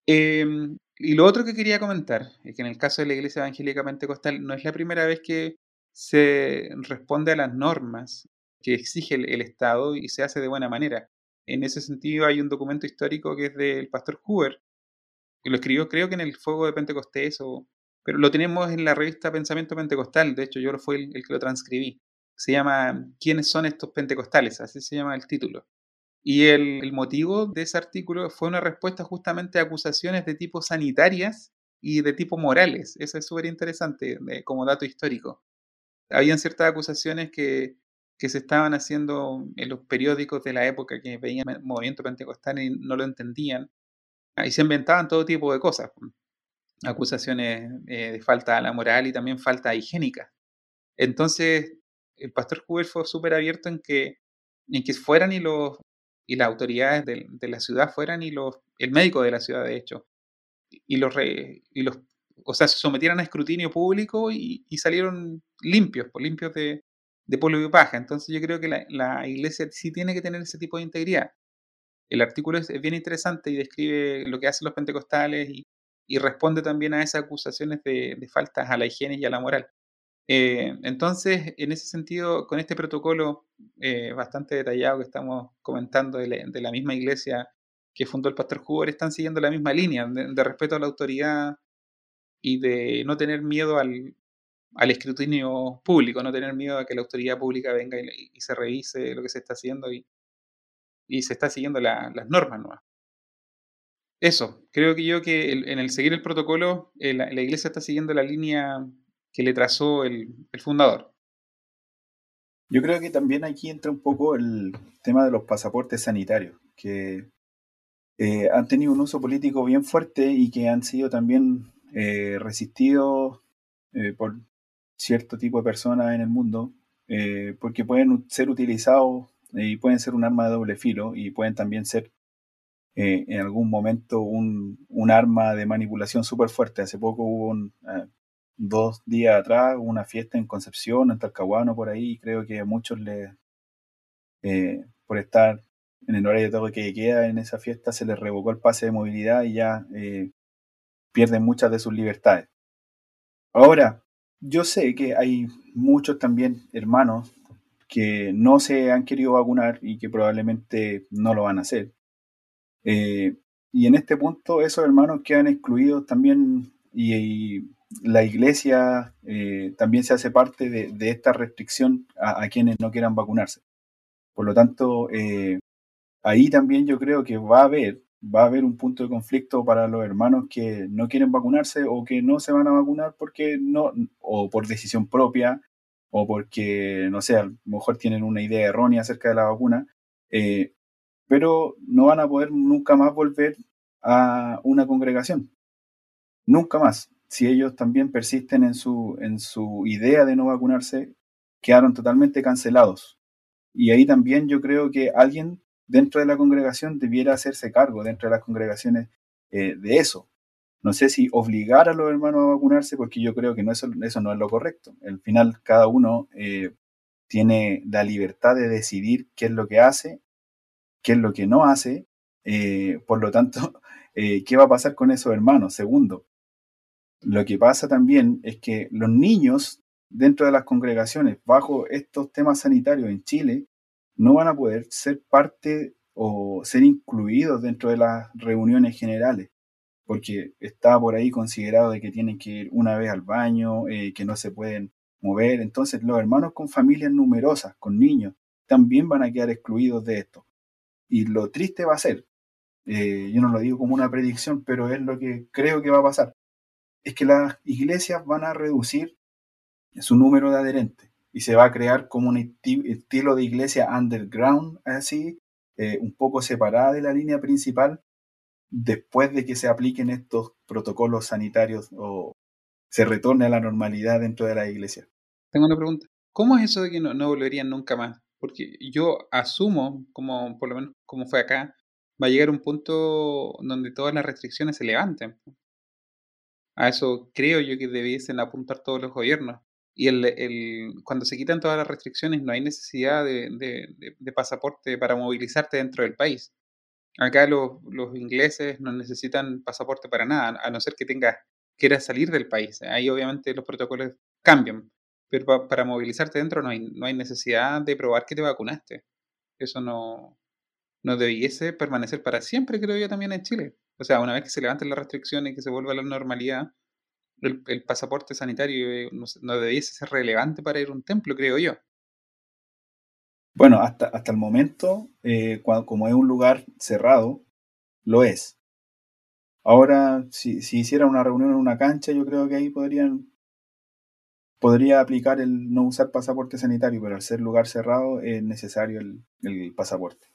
Em, y lo otro que quería comentar es que en el caso de la Iglesia Evangélica Pentecostal no es la primera vez que se responde a las normas que exige el, Estado y se hace de buena manera. En ese sentido hay un documento histórico que es del pastor Hoover, que lo escribió creo que en el Fuego de Pentecostés, o, pero lo tenemos en la revista Pensamiento Pentecostal, de hecho yo fui el que lo transcribí. Se llama ¿Quiénes son estos pentecostales? Así se llama el título. Y el, motivo de ese artículo fue una respuesta justamente a acusaciones de tipo sanitarias y de tipo morales. Eso es súper interesante como dato histórico. Habían ciertas acusaciones que, que se estaban haciendo en los periódicos de la época que veían el movimiento pentecostal y no lo entendían. Ahí se inventaban todo tipo de cosas. Acusaciones eh, de falta a la moral y también falta higiénica. Entonces, el pastor Hoover fue súper abierto en que, en que fueran y los y las autoridades de, la ciudad fueran y los, el médico de la ciudad, de hecho, y los, y los o sea, se sometieran a escrutinio público y, salieron limpios, pues, limpios de, de polvo y paja. Entonces yo creo que la, iglesia sí tiene que tener ese tipo de integridad. El artículo es, bien interesante y describe lo que hacen los pentecostales y, responde también a esas acusaciones de, de faltas a la higiene y a la moral. Eh, entonces, en ese sentido, con este protocolo eh, bastante detallado que estamos comentando de la, misma iglesia que fundó el pastor Hoover, están siguiendo la misma línea de, respeto a la autoridad y de no tener miedo al, escrutinio público, no tener miedo a que la autoridad pública venga y, se revise lo que se está haciendo y, se está siguiendo las normas nuevas. Eso, creo que yo que en el seguir el protocolo, eh, la, iglesia está siguiendo la línea que le trazó el, fundador. Yo creo que también aquí entra un poco el tema de los pasaportes sanitarios, que eh, han tenido un uso político bien fuerte y que han sido también eh, resistidos por cierto tipo de personas en el mundo, porque pueden ser utilizados y pueden ser un arma de doble filo y pueden también ser eh, en algún momento un, un arma de manipulación súper fuerte. Hace poco hubo un, eh, dos días atrás una fiesta en Concepción, en Talcahuano, por ahí, y creo que a muchos les, eh, por estar en el horario de todo que queda en esa fiesta, se les revocó el pase de movilidad y ya pierden muchas de sus libertades. Ahora, yo sé que hay muchos también hermanos que no se han querido vacunar y que probablemente no lo van a hacer. Eh, y en este punto esos hermanos quedan excluidos también y, la iglesia eh, también se hace parte de, esta restricción a, quienes no quieran vacunarse. Por lo tanto, eh, ahí también yo creo que va a haber va a haber un punto de conflicto para los hermanos que no quieren vacunarse o que no se van a vacunar porque no o por decisión propia o porque no sé a lo mejor tienen una idea errónea acerca de la vacuna eh, pero no van a poder nunca más volver a una congregación. Nunca más. Si ellos también persisten en su, en su idea de no vacunarse, quedaron totalmente cancelados. Y ahí también yo creo que alguien dentro de la congregación debiera hacerse cargo, dentro de las congregaciones, eh, de eso. No sé si obligar a los hermanos a vacunarse, porque yo creo que no eso, eso no es lo correcto. Al final, cada uno eh, tiene la libertad de decidir qué es lo que hace qué es lo que no hace, eh, por lo tanto, eh, ¿qué va a pasar con esos hermanos? Segundo, lo que pasa también es que los niños dentro de las congregaciones, bajo estos temas sanitarios en Chile, no van a poder ser parte o ser incluidos dentro de las reuniones generales, porque está por ahí considerado de que tienen que ir una vez al baño, eh, que no se pueden mover. Entonces los hermanos con familias numerosas, con niños, también van a quedar excluidos de esto. Y lo triste va a ser, eh, yo no lo digo como una predicción, pero es lo que creo que va a pasar, es que las iglesias van a reducir su número de adherentes y se va a crear como un estilo de iglesia underground, así, eh, un poco separada de la línea principal, después de que se apliquen estos protocolos sanitarios o se retorne a la normalidad dentro de la iglesia. Tengo una pregunta. ¿Cómo es eso de que no, no volverían nunca más? Porque yo asumo, como por lo menos como fue acá, va a llegar un punto donde todas las restricciones se levanten. A eso creo yo que debiesen apuntar todos los gobiernos. Y el, el, cuando se quitan todas las restricciones no hay necesidad de, de, pasaporte para movilizarte dentro del país. Acá los, los, ingleses no necesitan pasaporte para nada, a no ser que tengas, quieras salir del país. Ahí obviamente los protocolos cambian. Pero para movilizarte dentro no hay, no hay necesidad de probar que te vacunaste. Eso no, no debiese permanecer para siempre, creo yo, también en Chile. O sea, una vez que se levanten las restricciones y que se vuelva a la normalidad, el, pasaporte sanitario eh, no, debiese ser relevante para ir a un templo, creo yo. Bueno, hasta, hasta el momento, eh, como es un lugar cerrado, lo es. Ahora, si, si hiciera una reunión en una cancha, yo creo que ahí podrían podría aplicar el no usar pasaporte sanitario, pero al ser lugar cerrado es necesario el, pasaporte.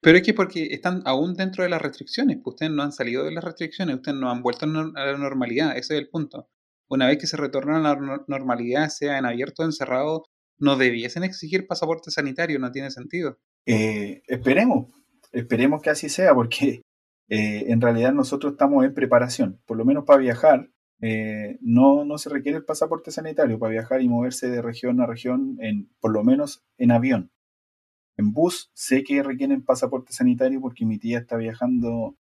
Pero es que porque están aún dentro de las restricciones, pues ustedes no han salido de las restricciones, ustedes no han vuelto a la normalidad, ese es el punto. Una vez que se retornan a la normalidad, sea en abierto o encerrado, no debiesen exigir pasaporte sanitario, no tiene sentido. Eh, esperemos, esperemos que así sea, porque eh, en realidad nosotros estamos en preparación, por lo menos para viajar, eh, no, no se requiere el pasaporte sanitario para viajar y moverse de región a región, en, por lo menos en avión. En bus sé que requieren pasaporte sanitario porque mi tía está viajando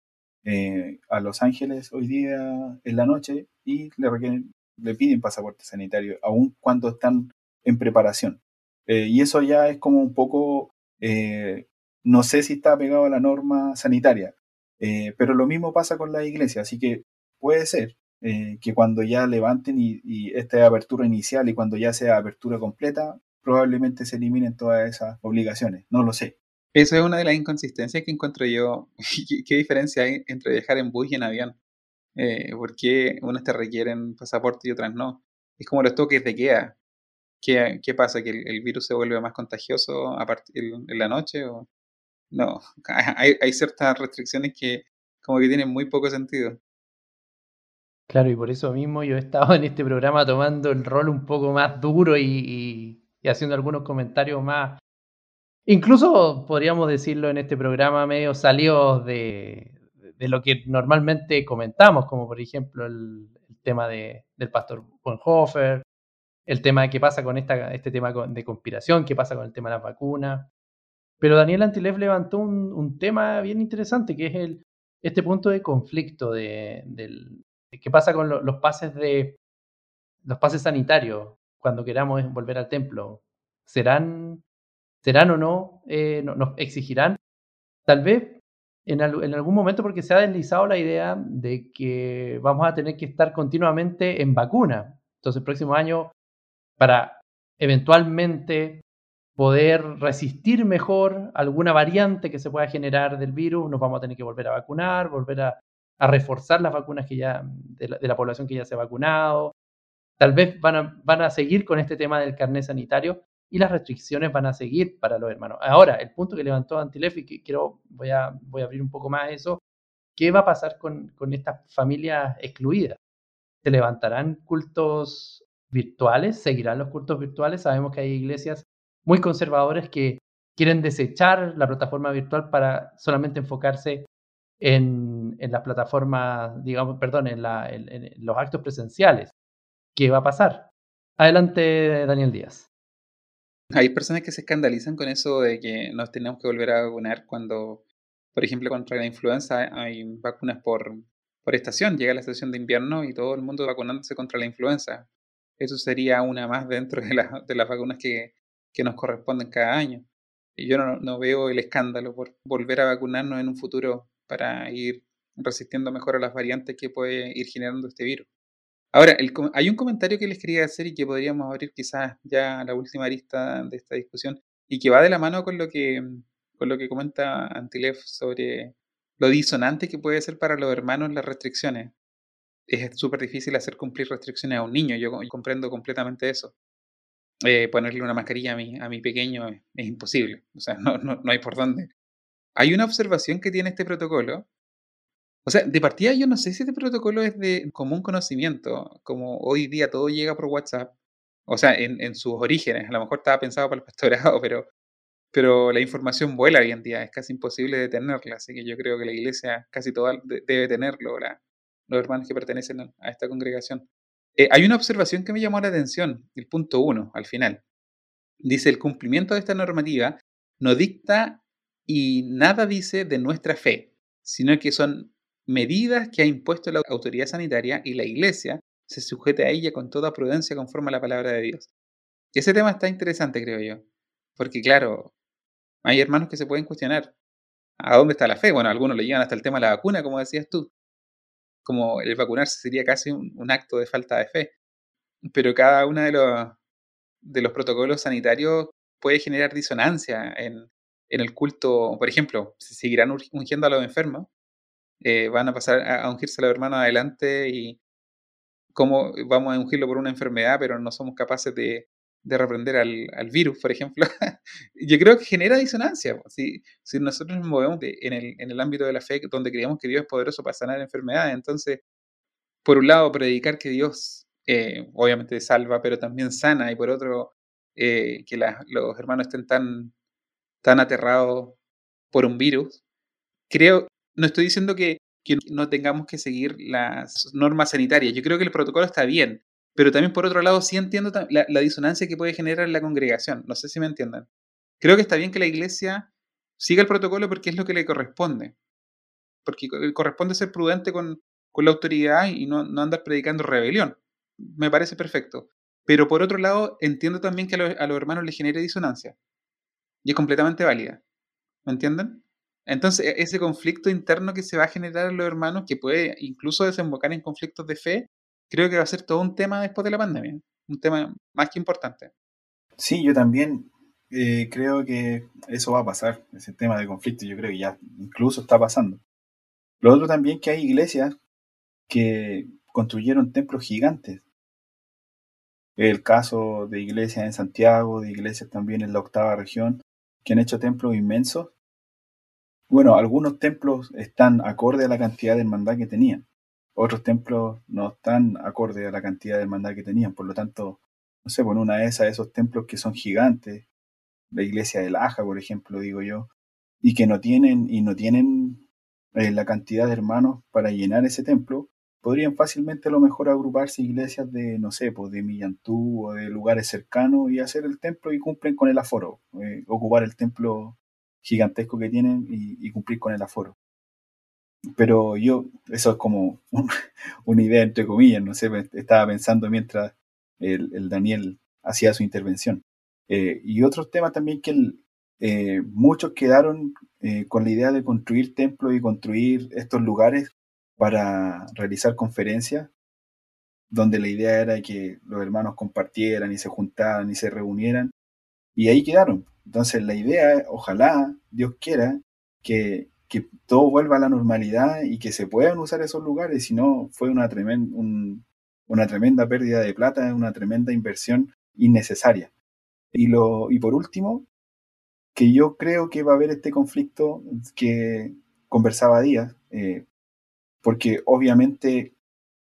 eh, a Los Ángeles hoy día en la noche y le requieren le piden pasaporte sanitario, aun cuando están en preparación. Eh, y eso ya es como un poco, eh, no sé si está pegado a la norma sanitaria, eh, pero lo mismo pasa con la iglesia, así que puede ser que cuando ya levanten y, y esta apertura inicial y cuando ya sea apertura completa, probablemente se eliminen todas esas obligaciones, no lo sé. Esa es una de las inconsistencias que encuentro yo. ¿Qué, diferencia hay entre viajar en bus y en avión? Eh, ¿Por qué unas te requieren pasaporte y otras no? Es como los toques de queda. ¿Qué, qué pasa? ¿Que el, virus se vuelve más contagioso a partir en la noche? O... No, hay, hay ciertas restricciones que como que tienen muy poco sentido. Claro, y por eso mismo yo he estado en este programa tomando el rol un poco más duro y, y haciendo algunos comentarios más Incluso podríamos decirlo en este programa medio salió de, lo que normalmente comentamos, como por ejemplo el, tema de, del pastor Bonhoeffer, el tema de qué pasa con este tema de conspiración, qué pasa con el tema de las vacunas. Pero Daniel Antilev levantó un, tema bien interesante, que es el, este punto de conflicto de, qué pasa con los pases de los pases sanitarios cuando queramos volver al templo. ¿Serán ¿Serán o no? Eh, ¿Nos exigirán? Tal vez en, algún momento porque se ha deslizado la idea de que vamos a tener que estar continuamente en vacuna. Entonces el próximo año, para eventualmente poder resistir mejor alguna variante que se pueda generar del virus, nos vamos a tener que volver a vacunar, volver a, reforzar las vacunas que ya, de la, población que ya se ha vacunado. Tal vez van a, seguir con este tema del carnet sanitario, y las restricciones van a seguir para los hermanos. Ahora, el punto que levantó Antilef y que quiero, voy a, abrir un poco más eso, ¿qué va a pasar con, estas familias excluidas? ¿Se levantarán cultos virtuales? ¿Seguirán los cultos virtuales? Sabemos que hay iglesias muy conservadoras que quieren desechar la plataforma virtual para solamente enfocarse en, en las plataformas, digamos, perdón, en, la, en los actos presenciales. ¿Qué va a pasar? Adelante, Daniel Díaz. Hay personas que se escandalizan con eso de que nos tenemos que volver a vacunar cuando, por ejemplo, contra la influenza hay vacunas por, por estación. Llega la estación de invierno y todo el mundo vacunándose contra la influenza. Eso sería una más dentro de, de las vacunas que, que, nos corresponden cada año. Y yo no, no veo el escándalo por volver a vacunarnos en un futuro para ir resistiendo mejor a las variantes que puede ir generando este virus. Ahora, hay un comentario que les quería hacer y que podríamos abrir quizás ya la última arista de esta discusión y que va de la mano con lo que, con lo que comenta Antilef sobre lo disonante que puede ser para los hermanos las restricciones. Es súper difícil hacer cumplir restricciones a un niño, yo, comprendo completamente eso. Eh, ponerle una mascarilla a mi, a mi pequeño es, imposible, o sea, no, no, no hay por dónde. Hay una observación que tiene este protocolo o sea, de partida yo no sé si este protocolo es de común conocimiento, como hoy día todo llega por WhatsApp. O sea, en, sus orígenes, a lo mejor estaba pensado para el pastorado, pero, pero la información vuela hoy en día, es casi imposible detenerla, así que yo creo que la iglesia casi toda debe tenerlo, los hermanos que pertenecen a esta congregación. Eh, hay una observación que me llamó la atención, el punto uno, al final. Dice, el cumplimiento de esta normativa no dicta y nada dice de nuestra fe, sino que son medidas que ha impuesto la autoridad sanitaria y la Iglesia se sujete a ella con toda prudencia conforme a la palabra de Dios. Ese tema está interesante, creo yo, porque claro, hay hermanos que se pueden cuestionar, ¿a dónde está la fe? Bueno, algunos le llegan hasta el tema de la vacuna, como decías tú, como el vacunarse sería casi un, acto de falta de fe, pero cada uno de los, de los protocolos sanitarios puede generar disonancia en, en el culto, por ejemplo, se seguirán ungiendo a los enfermos, eh, van a pasar a, ungirse a los hermanos adelante y cómo vamos a ungirlo por una enfermedad, pero no somos capaces de, de reprender al, al, virus, por ejemplo, yo creo que genera disonancia. Si, si nosotros nos movemos en, el, en el ámbito de la fe, donde creemos que Dios es poderoso para sanar enfermedades, entonces, por un lado, predicar que Dios eh, obviamente salva, pero también sana, y por otro, eh, que los hermanos estén tan, tan aterrados por un virus, creo, no estoy diciendo que, no tengamos que seguir las normas sanitarias. Yo creo que el protocolo está bien, pero también por otro lado sí entiendo la, disonancia que puede generar en la congregación. No sé si me entiendan. Creo que está bien que la iglesia siga el protocolo porque es lo que le corresponde. Porque corresponde ser prudente con, la autoridad y no, no andar predicando rebelión. me parece perfecto. Pero por otro lado, entiendo también que a, los hermanos les genere disonancia. Y es completamente válida. ¿Me entienden? Entonces, e, ese conflicto interno que se va a generar en los hermanos, que puede incluso desembocar en conflictos de fe, creo que va a ser todo un tema después de la pandemia. Un tema más que importante. Sí, yo también eh, creo que eso va a pasar, ese tema de conflicto, yo creo que ya incluso está pasando. Lo otro también que hay iglesias que construyeron templos gigantes. El caso de iglesias en Santiago, de iglesias también en la octava región, que han hecho templos inmensos. Bueno, algunos templos están acorde a la cantidad de hermandad que tenían. Otros templos no están acorde a la cantidad de hermandad que tenían. Por lo tanto, no sé, bueno, una de esas, esos templos que son gigantes, la iglesia de Laja, por ejemplo, digo yo, y que no tienen, y no tienen eh, la cantidad de hermanos para llenar ese templo, podrían fácilmente a lo mejor agruparse iglesias de, no sé, pues de Millantú o de lugares cercanos y hacer el templo y cumplen con el aforo, eh, ocupar el templo gigantesco que tienen y, cumplir con el aforo. Pero yo, eso es como una idea entre comillas, no sé, estaba pensando mientras el, Daniel hacía su intervención. Eh, y otros temas también que eh, muchos quedaron con la idea de construir templos y construir estos lugares para realizar conferencias, donde la idea era que los hermanos compartieran y se juntaran y se reunieran, y ahí quedaron. Entonces la idea, ojalá Dios quiera, que, que todo vuelva a la normalidad y que se puedan usar esos lugares, si no fue una tremenda, una tremenda pérdida de plata, una tremenda inversión innecesaria. Y, lo, y por último, que yo creo que va a haber este conflicto que conversaba Díaz, eh, porque obviamente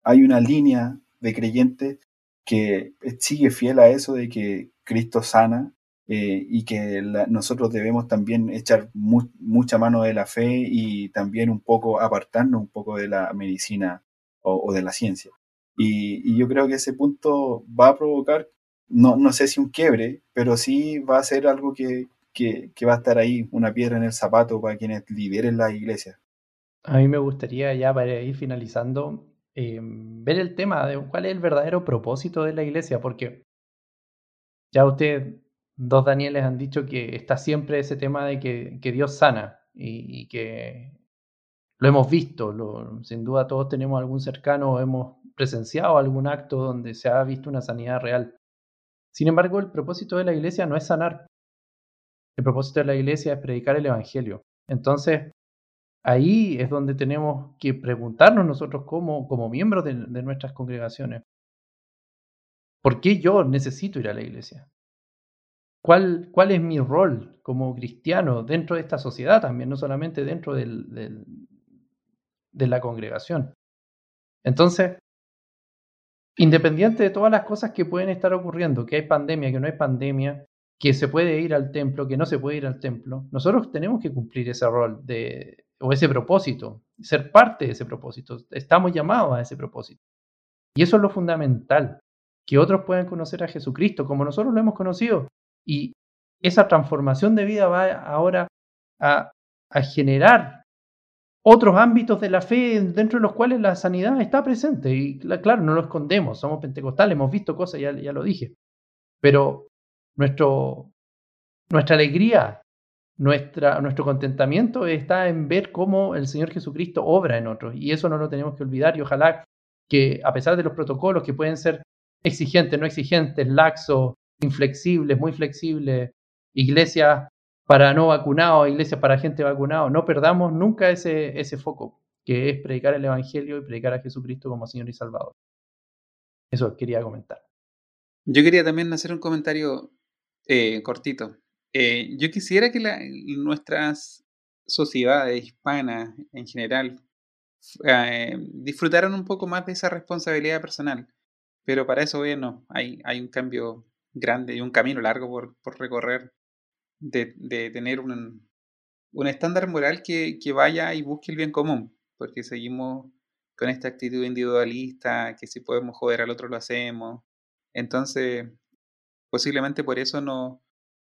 hay una línea de creyentes que sigue fiel a eso de que Cristo sana eh, y que nosotros debemos también echar mucha mano de la fe y también un poco apartarnos un poco de la medicina o, de la ciencia. Y, yo creo que ese punto va a provocar, no, no sé si un quiebre, pero sí va a ser algo que, que, va a estar ahí, una piedra en el zapato para quienes lideren la iglesia. A mí me gustaría ya para ir finalizando, em, ver el tema de cuál es el verdadero propósito de la iglesia, porque ya ustedes, dos Danieles, han dicho que está siempre ese tema de que, Dios sana y, que lo hemos visto, sin duda todos tenemos algún cercano o hemos presenciado algún acto donde se ha visto una sanidad real. Sin embargo, el propósito de la iglesia no es sanar. El propósito de la iglesia es predicar el Evangelio. Entonces, ahí es donde tenemos que preguntarnos nosotros como, como miembros de, nuestras congregaciones, ¿por qué yo necesito ir a la iglesia? ¿Cuál, ¿Cuál, es mi rol como cristiano dentro de esta sociedad también, no solamente dentro del, de la congregación? Entonces, independiente de todas las cosas que pueden estar ocurriendo, que hay pandemia, que no hay pandemia, que se puede ir al templo, que no se puede ir al templo, nosotros tenemos que cumplir ese rol de, o ese propósito, ser parte de ese propósito. Estamos llamados a ese propósito. Y eso es lo fundamental, que otros puedan conocer a Jesucristo como nosotros lo hemos conocido. Y esa transformación de vida va ahora a, generar otros ámbitos de la fe dentro de los cuales la sanidad está presente. Y claro, no lo escondemos, somos pentecostales, hemos visto cosas, ya, ya lo dije. Pero nuestro, nuestra alegría nuestra, nuestro contentamiento está en ver cómo el Señor Jesucristo obra en otros. Y eso no lo tenemos que olvidar. Y ojalá que, a pesar de los protocolos que pueden ser exigentes, no exigentes, laxos, inflexibles, muy flexibles, iglesias para no vacunados, iglesias para gente vacunada, no perdamos nunca ese, ese foco, que es predicar el Evangelio y predicar a Jesucristo como Señor y Salvador. Eso quería comentar. Yo quería también hacer un comentario eh, cortito. Eh, yo quisiera que nuestras sociedades hispanas en general eh, disfrutaran un poco más de esa responsabilidad personal, pero para eso bien no, hay, hay un cambio grande y un camino largo por, por recorrer de, de tener un, un, estándar moral que, que vaya y busque el bien común, porque seguimos con esta actitud individualista, que si podemos joder al otro lo hacemos. Entonces, posiblemente por eso no,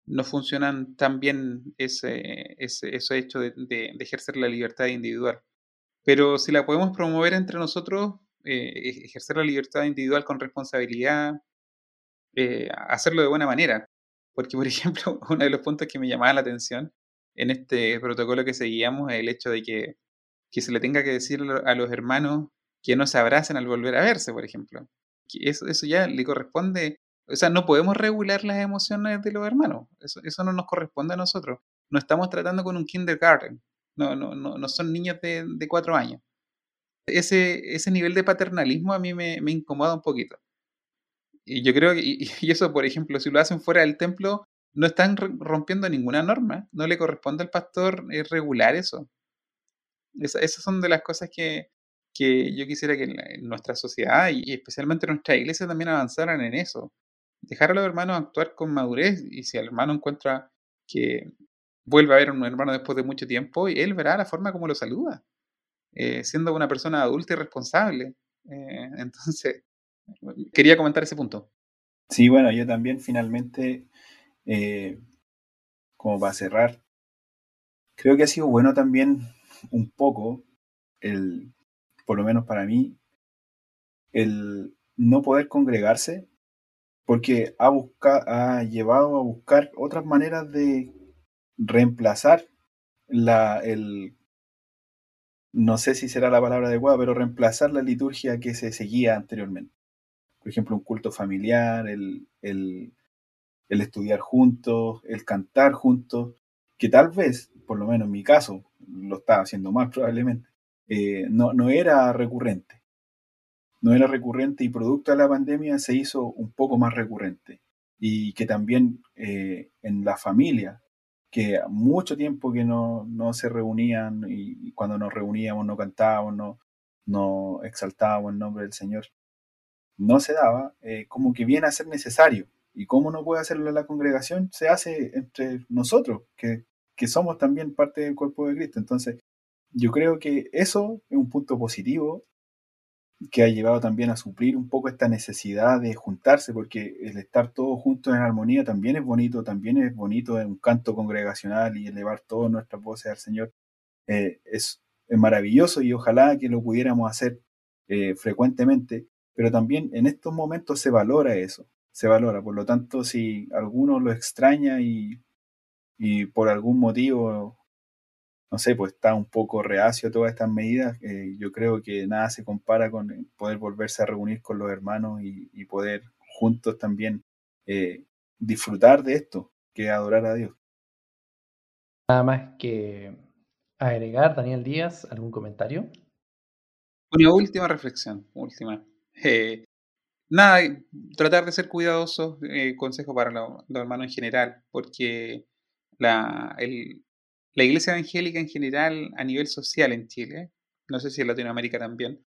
no funcionan tan bien ese, ese, hecho de, ejercer la libertad individual. Pero si la podemos promover entre nosotros, eh, ejercer la libertad individual con responsabilidad, eh, hacerlo de buena manera. Porque, por ejemplo, uno de los puntos que me llamaba la atención en este protocolo que seguíamos es el hecho de que, que se le tenga que decir a los hermanos que no se abracen al volver a verse, por ejemplo. Eso, eso ya le corresponde, o sea, no podemos regular las emociones de los hermanos, eso, eso no nos corresponde a nosotros. No estamos tratando con un kindergarten, no, no, no, no son niños de, de cuatro años. Ese, ese nivel de paternalismo a mí me, me incomoda un poquito. Y yo creo que, y, eso, por ejemplo, si lo hacen fuera del templo, no están rompiendo ninguna norma. No le corresponde al pastor eh, regular eso. esas son de las cosas que, que yo quisiera que en, nuestra sociedad y especialmente en nuestra iglesia también avanzaran en eso. Dejar a los hermanos actuar con madurez y si el hermano encuentra que vuelve a ver a un hermano después de mucho tiempo, él verá la forma como lo saluda, eh, siendo una persona adulta y responsable. Eh, entonces, quería comentar ese punto. Sí, bueno, yo también finalmente, eh, como para cerrar, creo que ha sido bueno también un poco el por lo menos para mí, el no poder congregarse, porque ha, ha llevado a buscar otras maneras de reemplazar la, el, no sé si será la palabra adecuada, pero reemplazar la liturgia que se seguía anteriormente. Por ejemplo, un culto familiar, el, el, estudiar juntos, el cantar juntos, que tal vez, por lo menos en mi caso, lo estaba haciendo más probablemente, eh, no, no era recurrente. No era recurrente y producto de la pandemia se hizo un poco más recurrente. Y que también eh, en la familia, que mucho tiempo que no, no se reunían y, cuando nos reuníamos no cantábamos, no, no exaltábamos el nombre del Señor, no se daba, eh, como que viene a ser necesario. ¿Y cómo no puede hacerlo la congregación? Se hace entre nosotros, que, que somos también parte del cuerpo de Cristo. Entonces, yo creo que eso es un punto positivo que ha llevado también a suplir un poco esta necesidad de juntarse, porque el estar todos juntos en armonía también es bonito, también es bonito en un canto congregacional y elevar todas nuestras voces al Señor. Eh, es, maravilloso y ojalá que lo pudiéramos hacer eh, frecuentemente, pero también en estos momentos se valora eso, se valora. Por lo tanto, si alguno lo extraña y, y por algún motivo no sé, pues está un poco reacio a todas estas medidas. Eh, yo creo que nada se compara con poder volverse a reunir con los hermanos y, poder juntos también eh, disfrutar de esto, que adorar a Dios. Nada más que agregar, Daniel Díaz, ¿algún comentario? Una última reflexión, última. Eh, nada, tratar de ser cuidadosos, consejo para los hermanos en general, porque la, la iglesia evangélica en general a nivel social en Chile, no sé si en Latinoamérica también,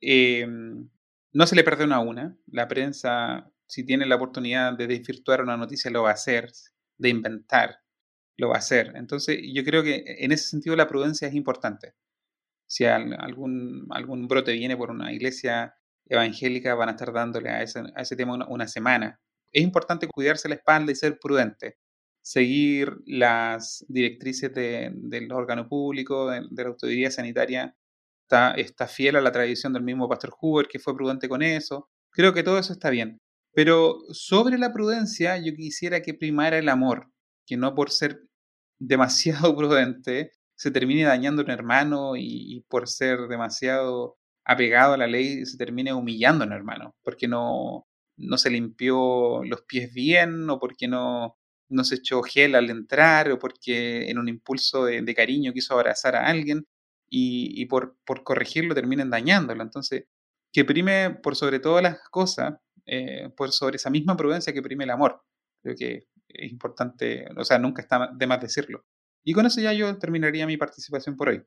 em, no se le perdona una. La prensa, si tiene la oportunidad de desvirtuar una noticia, lo va a hacer, de inventar, lo va a hacer. Entonces, yo creo que en ese sentido la prudencia es importante. Si algún, algún brote viene por una iglesia evangélica, van a estar dándole a ese, a ese tema una, semana. Es importante cuidarse la espalda y ser prudente seguir las directrices del órgano público, de, la autoridad sanitaria, está, fiel a la tradición del mismo Pastor Hoover, que fue prudente con eso. Creo que todo eso está bien. Pero sobre la prudencia, yo quisiera que primara el amor, que no por ser demasiado prudente se termine dañando a un hermano y por ser demasiado apegado a la ley se termine humillando a un hermano, porque no, no se limpió los pies bien o porque no, no se echó gel al entrar o porque en un impulso de, cariño quiso abrazar a alguien y, por, por, corregirlo terminen dañándolo. Entonces, que prime por sobre todas las cosas, eh, por sobre esa misma prudencia que prime el amor. Creo que es importante, o sea, nunca está de más decirlo. Y con eso ya yo terminaría mi participación por hoy.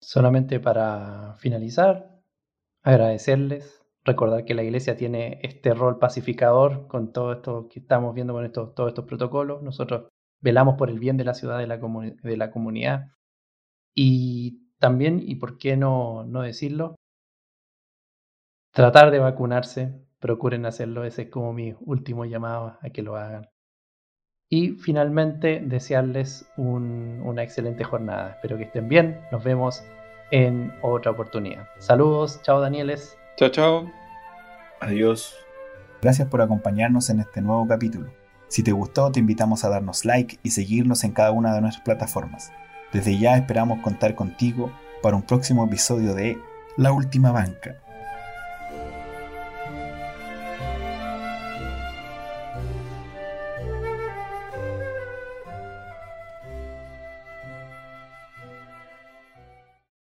Solamente para finalizar, agradecerles recordar que la iglesia tiene este rol pacificador con todo esto que estamos viendo con estos, todos estos protocolos. Nosotros velamos por el bien de la ciudad, de la, de la comunidad. Y también, y por qué no, no decirlo, tratar de vacunarse, procuren hacerlo, ese es como mi último llamado a que lo hagan. Y finalmente, desearles una excelente jornada. Espero que estén bien. Nos vemos en otra oportunidad. Saludos, chao Danieles. Chao, chao. Adiós. Gracias por acompañarnos en este nuevo capítulo. Si te gustó, te invitamos a darnos like y seguirnos en cada una de nuestras plataformas. Desde ya esperamos contar contigo para un próximo episodio de La Última Banca.